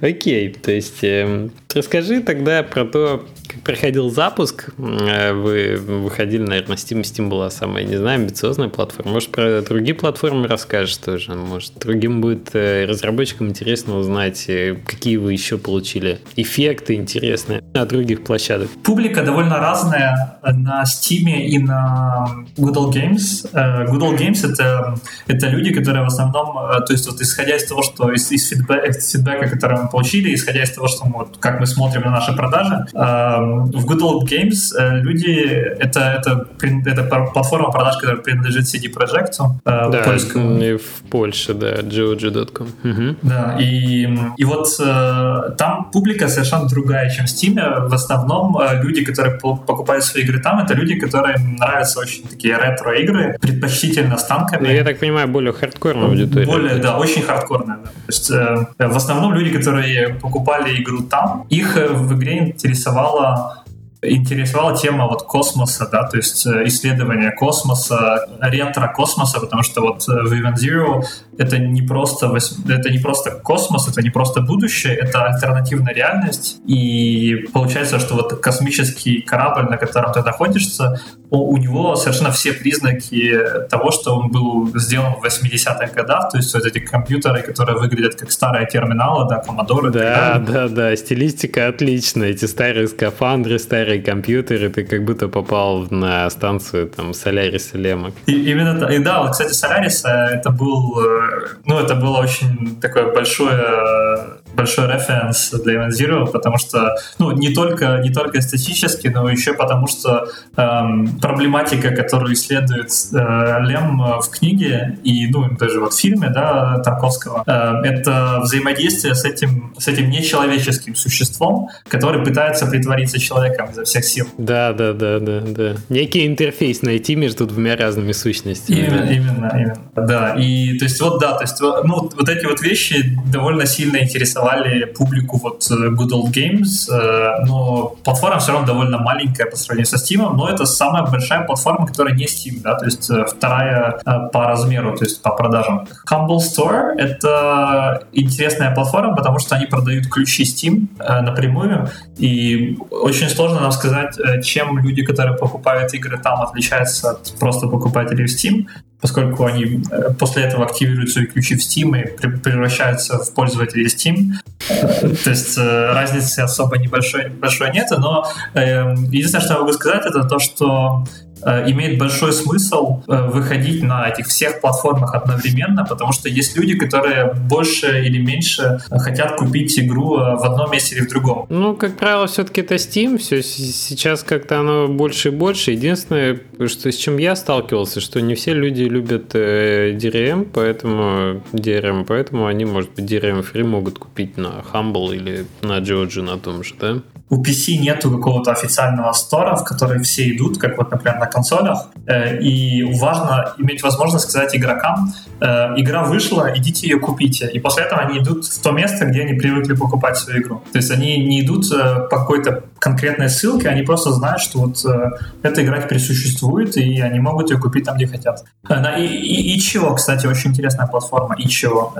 Окей, то есть э, расскажи тогда про то, проходил запуск. Э, вы выходили, наверное, Steam. Steam была самая, не знаю, амбициозная платформа. Может, про другие платформы расскажешь тоже? Может, другим будет э, разработчикам интересно узнать, э, какие вы еще получили эффекты интересные на других площадках. Публика довольно разная на Steam и на Google Games. Google Games это, это люди, которые в основном, то есть вот исходя из того, что из, из фидбэка, из фидбэка, который мы получили, исходя из того, что мы, как мы смотрим на наши продажи, в Good Old Games э, люди это, это, это платформа продаж, которая принадлежит CD Projekt. Э, да, польскому. в Польше, да, georgia.com. Угу. Да, и, и вот э, там публика совершенно другая, чем в Steam. В основном люди, которые покупают свои игры там, это люди, которые нравятся очень такие ретро-игры, предпочтительно с танками. Ну, я так понимаю, более хардкорная аудитория. Более, да, очень хардкорная. Да. То есть в основном люди, которые покупали игру там, их в игре интересовало интересовала тема вот космоса, да, то есть э, исследования космоса, ретро-космоса, потому что вот э, в Event Zero это не просто это не просто космос, это не просто будущее, это альтернативная реальность, и получается, что вот космический корабль, на котором ты находишься, у него совершенно все признаки того, что он был сделан в 80-х годах, то есть вот эти компьютеры, которые выглядят как старые терминалы, да, Commodore. Да, да, да, стилистика отличная, эти старые скафандры, старые компьютеры, ты как будто попал на станцию там Соляриса Лема. И, именно, и да, вот, кстати, Солярис это был, э, ну, это было очень такое большое большой референс для Event Zero, потому что, ну, не только, не только эстетически, но еще потому что эм, проблематика, которую исследует э, Лем в книге и, ну, даже вот в фильме, да, Тарковского, э, это взаимодействие с этим, с этим нечеловеческим существом, который пытается притвориться человеком изо всех сил. Да, да, да, да, да. Некий интерфейс найти между двумя разными сущностями. Именно, да. именно, именно. Да, и то есть вот, да, то есть, ну, вот эти вот вещи довольно сильно интересовали публику вот э, Good Old Games, э, но платформа все равно довольно маленькая по сравнению со Steam, но это самая большая платформа, которая не Steam, да, то есть э, вторая по размеру, то есть по продажам. Humble Store — это интересная платформа, потому что они продают ключи Steam напрямую, и очень сложно нам сказать, чем люди, которые покупают игры там, отличаются от просто покупателей в Steam, поскольку они э, после этого активируют свои ключи в Steam и превращаются в пользователей Steam. То есть э, разницы особо небольшой, большой нет, но эм, единственное, что я могу сказать, это то, что Э, имеет большой смысл э, выходить на этих всех платформах одновременно, потому что есть люди, которые больше или меньше хотят купить игру э, в одном месте или в другом. Ну, как правило, все-таки это Steam, все сейчас как-то оно больше и больше. Единственное, что с чем я сталкивался, что не все люди любят DRM, поэтому DRM, поэтому они, может быть, DRM Free могут купить на Humble или на Georgia на том же, да? у PC нету какого-то официального стора, в который все идут, как вот, например, на консолях, э, и важно иметь возможность сказать игрокам, э, игра вышла, идите ее купите, и после этого они идут в то место, где они привыкли покупать свою игру. То есть они не идут э, по какой-то конкретной ссылке, они просто знают, что вот эта игра теперь существует, и они могут ее купить там, где хотят. И, и, и чего, кстати, очень интересная платформа, и чего.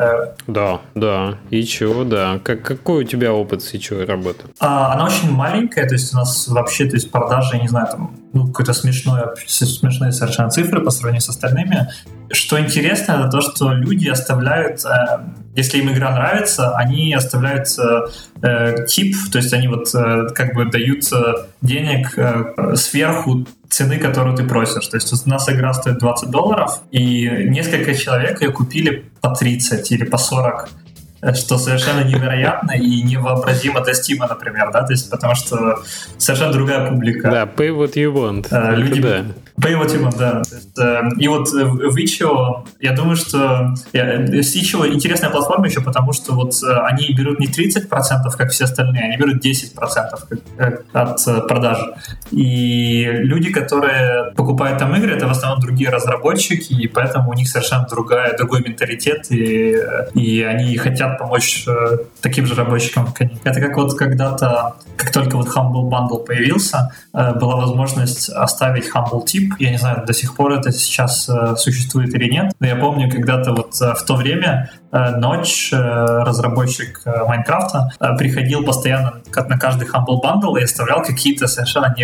Да, да, и чего, да. Как, какой у тебя опыт с чего работы? А, она очень очень маленькая, то есть у нас вообще, то есть продажи, я не знаю, там ну, какое-то смешное, смешные совершенно цифры по сравнению с остальными. Что интересно, это то, что люди оставляют, э, если им игра нравится, они оставляют э, тип, то есть они вот э, как бы дают денег э, сверху цены, которую ты просишь. То есть у нас игра стоит 20 долларов, и несколько человек ее купили по 30 или по 40 что совершенно невероятно и невообразимо для Steam, например, да, то есть потому что совершенно другая публика. Да, pay what you want. А, люди, да. Pay what you want, да. Есть, э, и вот в Itch.io, я думаю, что с Itch.io интересная платформа еще потому, что вот э, они берут не 30%, как все остальные, они берут 10% от продажи. И люди, которые покупают там игры, это в основном другие разработчики, и поэтому у них совершенно другая, другой менталитет, и, и они хотят помочь э, таким же рабочим, как они. Это как вот когда-то, как только вот Humble Bundle появился, э, была возможность оставить Humble тип. Я не знаю, до сих пор это сейчас э, существует или нет, но я помню когда-то вот э, в то время э, Ночь, э, разработчик э, Майнкрафта, э, приходил постоянно на каждый Humble Bundle и оставлял какие-то совершенно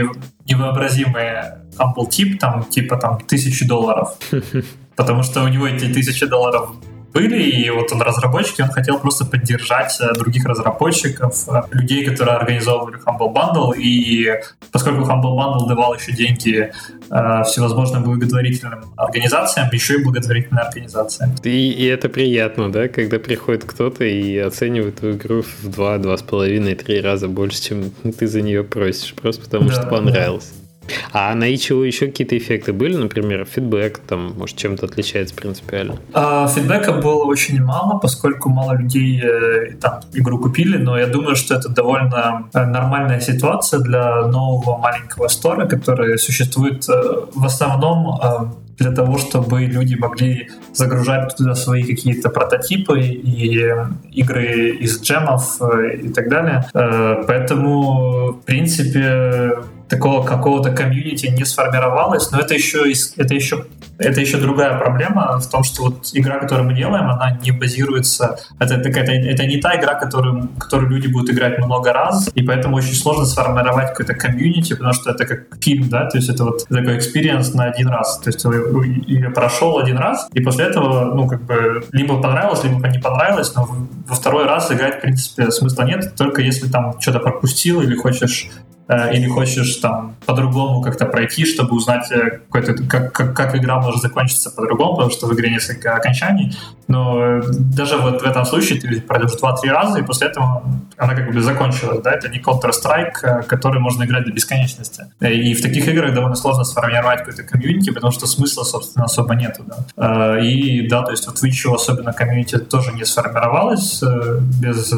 невообразимые Humble тип, там типа там тысячи долларов. (laughs) Потому что у него эти тысячи долларов были, и вот он разработчик, и он хотел просто поддержать э, других разработчиков, э, людей, которые организовывали Humble Bundle, и поскольку Humble Bundle давал еще деньги э, всевозможным благотворительным организациям, еще и благотворительная организация. И, и это приятно, да, когда приходит кто-то и оценивает твою игру в два, два с половиной, три раза больше, чем ты за нее просишь, просто потому да, что понравилось. Да. А на Ичио еще какие-то эффекты были, например, фидбэк, там, может, чем-то отличается принципиально? А, фидбэка было очень мало, поскольку мало людей э, там игру купили, но я думаю, что это довольно э, нормальная ситуация для нового маленького стора, который существует э, в основном для того, чтобы люди могли загружать туда свои какие-то прототипы и игры из джемов и так далее. Поэтому, в принципе, такого какого-то комьюнити не сформировалось, но это еще, это еще, это еще другая проблема в том, что вот игра, которую мы делаем, она не базируется, это, это, это, не та игра, которую, которую люди будут играть много раз, и поэтому очень сложно сформировать какой-то комьюнити, потому что это как фильм, да, то есть это вот такой experience на один раз, то есть я прошел один раз, и после этого, ну, как бы, либо понравилось, либо не понравилось, но во второй раз играть, в принципе, смысла нет, только если там что-то пропустил или хочешь или хочешь там по-другому как-то пройти, чтобы узнать, э, как, как, как игра может закончиться по-другому, потому что в игре несколько окончаний. Но э, даже вот в этом случае ты пройдешь 2-3 раза, и после этого она как бы закончилась. Да? Это не Counter-Strike, который можно играть до бесконечности. И в таких играх довольно сложно сформировать какой-то комьюнити, потому что смысла, собственно, особо нету. Да? И да, то есть вот в Witch особенно комьюнити тоже не сформировалось без,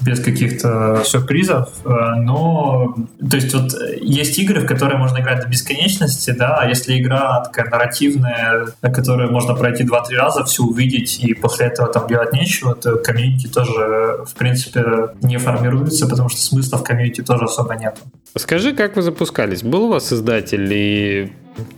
без каких-то сюрпризов, но то есть вот э, есть игры, в которые можно играть до бесконечности, да, а если игра такая нарративная, которую можно пройти 2-3 раза, все увидеть и после этого там делать нечего, то комьюнити тоже, в принципе, не формируется, потому что смысла в комьюнити тоже особо нет. Скажи, как вы запускались? Был у вас издатель и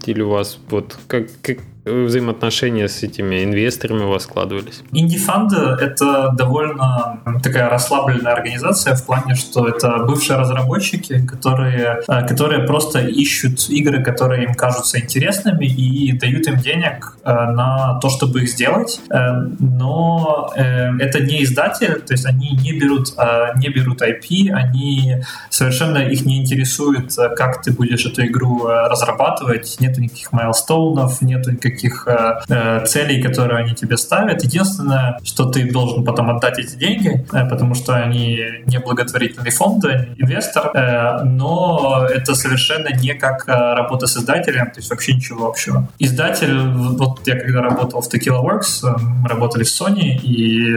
или у вас вот как, как взаимоотношения с этими инвесторами у вас складывались? Инди-фанд — это довольно такая расслабленная организация в плане, что это бывшие разработчики, которые, э, которые просто ищут игры, которые им кажутся интересными и дают им денег э, на то, чтобы их сделать. Э, но это не издатель, то есть они не берут, не берут IP, они совершенно их не интересует, как ты будешь эту игру разрабатывать, нету никаких майлстоунов, нету никаких никаких э, э, целей, которые они тебе ставят. Единственное, что ты должен потом отдать эти деньги, э, потому что они не благотворительный фонд, они инвестор, э, но это совершенно не как э, работа с издателем, то есть вообще ничего общего. Издатель, вот я когда работал в Tequila Works, э, мы работали с Sony, и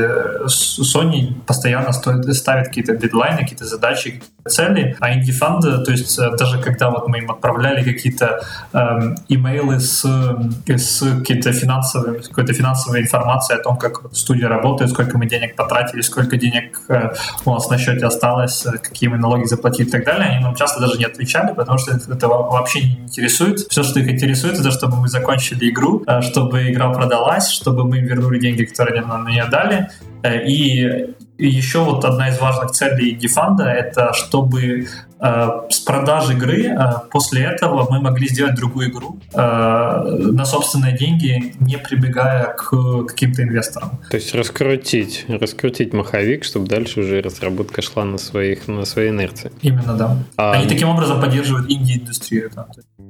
Sony постоянно стоит, ставит какие-то дедлайны, какие-то задачи, цели, а инди-фанды, то есть даже когда вот мы им отправляли какие-то э, имейлы с, с с какой-то финансовой, какой-то финансовой информацией о том, как студия работает, сколько мы денег потратили, сколько денег э, у нас на счете осталось, э, какие мы налоги заплатили и так далее. Они нам часто даже не отвечали, потому что это вообще не интересует. Все, что их интересует, это чтобы мы закончили игру, э, чтобы игра продалась, чтобы мы вернули деньги, которые нам на нее дали. И еще вот одна из важных целей Дефанда — это чтобы с продажи игры после этого мы могли сделать другую игру на собственные деньги, не прибегая к каким-то инвесторам. То есть раскрутить, раскрутить маховик, чтобы дальше уже разработка шла на, своих, на своей инерции. Именно, да. А... Они таким образом поддерживают инди-индустрию.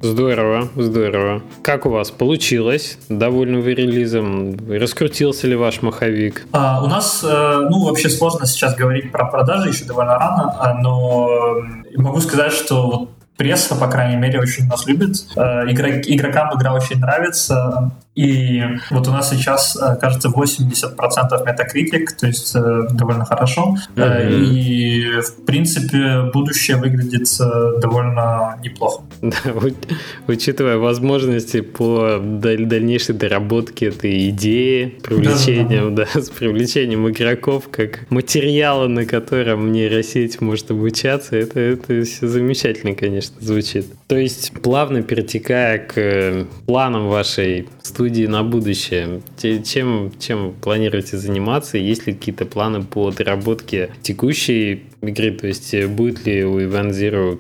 Здорово, здорово. Как у вас получилось? Довольны вы релизом? Раскрутился ли ваш маховик? А, у нас, э, ну, вообще сложно сейчас говорить про продажи, еще довольно рано, но могу сказать, что пресса, по крайней мере, очень нас любит. Э, игрокам игра очень нравится. И вот у нас сейчас, э, кажется, 80% Metacritic, то есть э, довольно хорошо. Mm-hmm. И, в принципе, будущее выглядит довольно неплохо. (laughs) Да, учитывая возможности по дальнейшей доработке этой идеи, привлечением, да, (laughs) с привлечением игроков, как материала, на котором нейросеть может обучаться, это, это все замечательно, конечно, звучит. То есть, плавно перетекая к планам вашей студии на будущее? Чем, чем планируете заниматься? Есть ли какие-то планы по доработке текущей игры? То есть э, будет ли у Event Zero,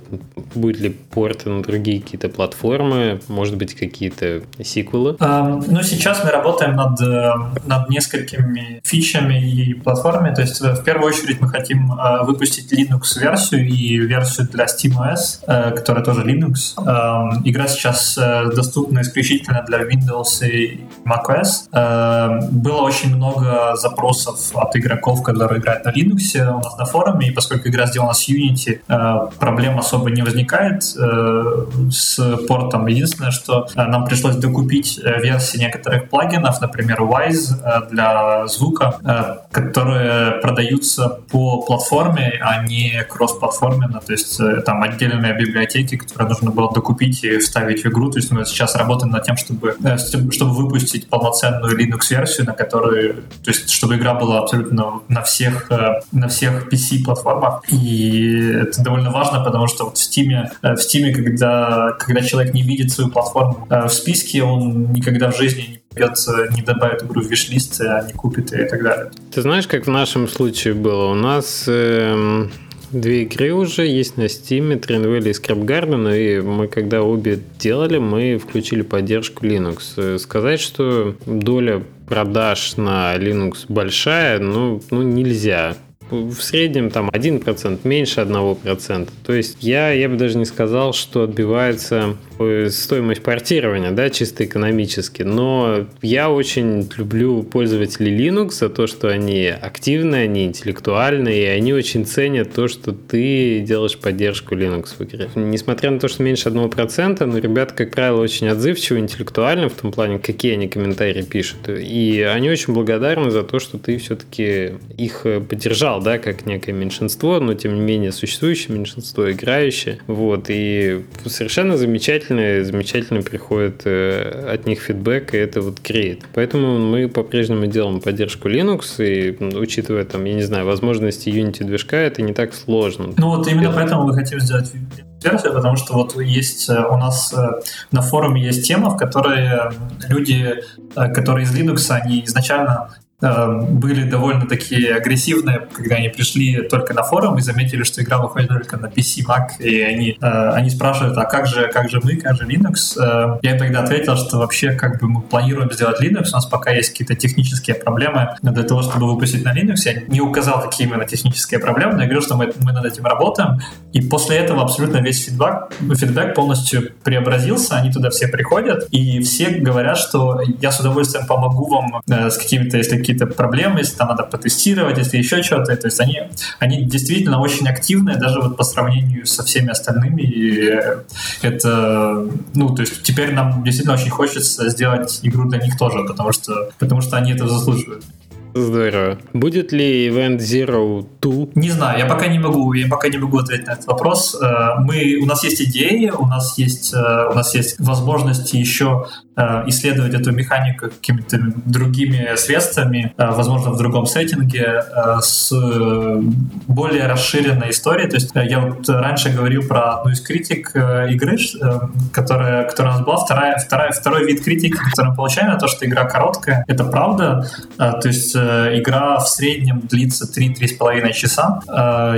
будет ли порты на другие какие-то платформы? Может быть, какие-то сиквелы? Um, ну, сейчас мы работаем над, э, над несколькими фичами и платформами. То есть, в первую очередь, мы хотим выпустить Linux-версию и версию для SteamOS, которая тоже Linux. Игра сейчас доступна исключительно для Windows и macOS. Было очень много запросов от игроков, которые играют на Linux у нас на форуме, и поскольку игра сделана с Unity, э, проблем особо не возникает э, с портом. Единственное, что э, нам пришлось докупить версии некоторых плагинов, например, Wise для звука, которые продаются по платформе, а не кросс-платформенно, то есть там отдельные библиотеки, которые нужно было докупить и вставить в игру. То есть мы сейчас работаем над тем, чтобы, чтобы выпустить полноценную Linux-версию, на которой, то есть чтобы игра была абсолютно на всех, на всех PC-платформах, платформах. И это довольно важно, потому что вот в Steam, э, в Steam когда, когда человек не видит свою платформу э, в списке, он никогда в жизни не не добавит игру в виш-лист, а не купит и так далее. Ты знаешь, как в нашем случае было? У нас э, две игры уже есть на Steam, Trendwell и Scrap Garden, и мы когда обе делали, мы включили поддержку Linux. Сказать, что доля продаж на Linux большая, ну, ну нельзя в среднем там 1% меньше 1%. То есть я, я бы даже не сказал, что отбивается э, стоимость портирования, да, чисто экономически. Но я очень люблю пользователей Linux за то, что они активные, они интеллектуальные, и они очень ценят то, что ты делаешь поддержку Linux в игре. Несмотря на то, что меньше 1%, но ребята, как правило, очень отзывчивы, интеллектуальны в том плане, какие они комментарии пишут. И они очень благодарны за то, что ты все-таки их поддержал играл, да, как некое меньшинство, но тем не менее существующее меньшинство, играющее. Вот, и совершенно замечательно, замечательно приходит э, от них фидбэк, и это вот греет. Поэтому мы по-прежнему делаем поддержку Linux, и учитывая там, я не знаю, возможности Unity движка, это не так сложно. Ну вот именно поэтому мы хотим сделать версию, потому что вот есть э, у нас э, на форуме есть тема, в которой люди, которые из Linux, они изначально Э, были довольно такие агрессивные, когда они пришли только на форум и заметили, что игра выходит только на PC, Mac, и они, э, они спрашивают, а как же, как же мы, как же Linux? Э, я им тогда ответил, что вообще как бы мы планируем сделать Linux, у нас пока есть какие-то технические проблемы для того, чтобы выпустить на Linux. Я не указал, какие именно технические проблемы, но я говорю, что мы, мы над этим работаем, и после этого абсолютно весь фидбэк, фидбэк полностью преобразился, они туда все приходят, и все говорят, что я с удовольствием помогу вам с какими-то, если какие-то проблемы, если там надо потестировать, если еще что-то. То есть они, они действительно очень активные, даже вот по сравнению со всеми остальными. И это, ну, то есть теперь нам действительно очень хочется сделать игру для них тоже, потому что, потому что они это заслуживают. Здорово. Будет ли Event Zero 2? Не знаю, я пока не могу, я пока не могу ответить на этот вопрос. Э, мы, у нас есть идеи, у нас есть, э, у нас есть возможности еще исследовать эту механику какими-то другими средствами, возможно, в другом сеттинге, с более расширенной историей. То есть я вот раньше говорил про одну из критик игры, которая, которая у нас была, вторая, вторая, второй вид критики, который мы получаем, это то, что игра короткая. Это правда. То есть игра в среднем длится 3-3,5 часа.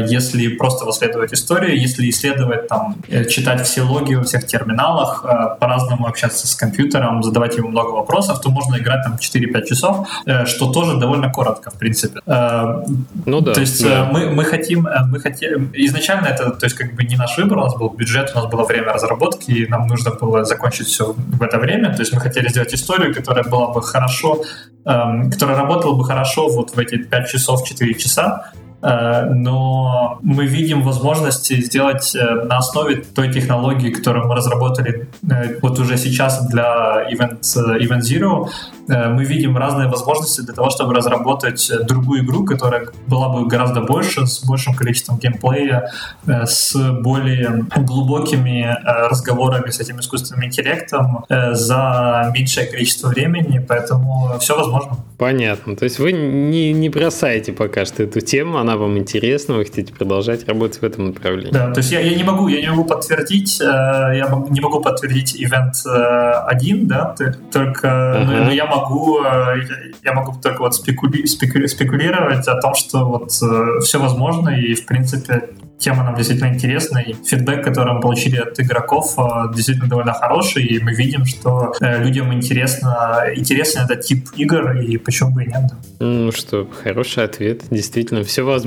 Если просто восследовать историю, если исследовать там, читать все логи во всех терминалах, по-разному общаться с компьютером, задавать ему много вопросов, то можно играть там 4-5 часов, э, что тоже довольно коротко, в принципе. Э, ну да. То есть да. Э, мы, мы хотим, мы хотим, изначально это, то есть как бы не наш выбор, у нас был бюджет, у нас было время разработки, и нам нужно было закончить все в это время, то есть мы хотели сделать историю, которая была бы хорошо, эм, которая работала бы хорошо вот в эти 5 часов, 4 часа, но мы видим возможности сделать э, на основе той технологии, которую мы разработали э, вот уже сейчас для Event, Event Zero, мы видим разные возможности для того, чтобы разработать другую игру, которая была бы гораздо больше, с большим количеством геймплея, с более глубокими разговорами с этим искусственным интеллектом за меньшее количество времени, поэтому все возможно. Понятно. То есть вы не, не бросаете пока что эту тему, она вам интересна, вы хотите продолжать работать в этом направлении. Да, то есть я, я не могу, я не могу подтвердить, э, я не могу подтвердить ивент э, один, да, только, ага. но, но я могу, э, я могу только вот спекули, спекули, спекулировать о том, что вот все возможно и в принципе тема нам действительно интересна, и фидбэк, который мы получили от игроков, действительно довольно хороший, и мы видим, что людям интересно, интересен этот тип игр, и почему бы и нет. Ну что, хороший ответ. Действительно, все возможно.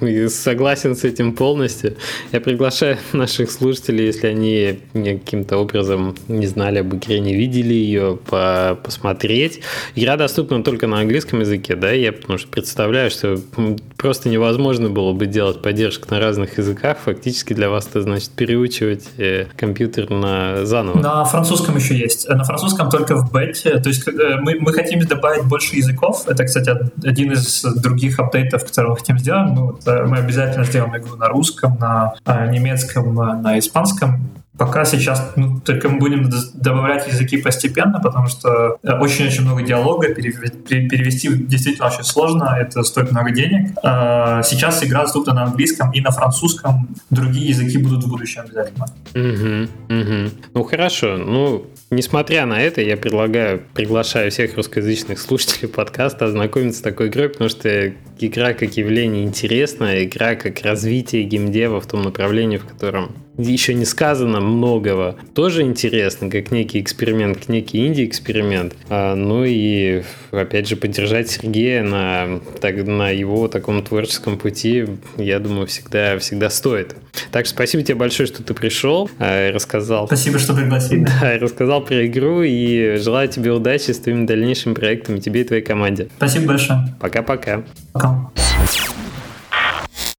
И согласен с этим полностью. Я приглашаю (laughs) наших слушателей, если они каким-то образом не знали об игре, не видели ее, по посмотреть. Игра доступна только на английском языке, да, я потому что представляю, что просто невозможно было бы делать поддержку на разных языках, фактически для вас это значит переучивать э, компьютер на заново. На французском еще есть. На французском только в бете. То есть э, мы, мы хотим добавить больше языков. Это, кстати, один из других апдейтов, которые мы хотим сделать. Мы, вот, э, мы обязательно сделаем игру на русском, на немецком, на испанском. Пока сейчас ну, только мы будем добавлять языки постепенно, потому что э, очень-очень много диалога, перевести действительно очень сложно, это стоит много денег. А, сейчас игра доступна на английском и на французском, другие языки будут в будущем обязательно. Угу, угу. Ну хорошо, ну Несмотря на это, я предлагаю, приглашаю всех русскоязычных слушателей подкаста ознакомиться с такой игрой, потому что игра как явление интересная, игра как развитие геймдева в том направлении, в котором еще не сказано многого, тоже интересно, как некий эксперимент, как некий инди-эксперимент. А, ну и, опять же, поддержать Сергея на, так, на его таком творческом пути, я думаю, всегда, всегда стоит. Так что спасибо тебе большое, что ты пришел, а, рассказал. Спасибо, что пригласили. (laughs) Да, рассказал про игру и желаю тебе удачи с твоими дальнейшими проектами, тебе и твоей команде. Спасибо большое. Пока-пока. Пока. -пока. Пока.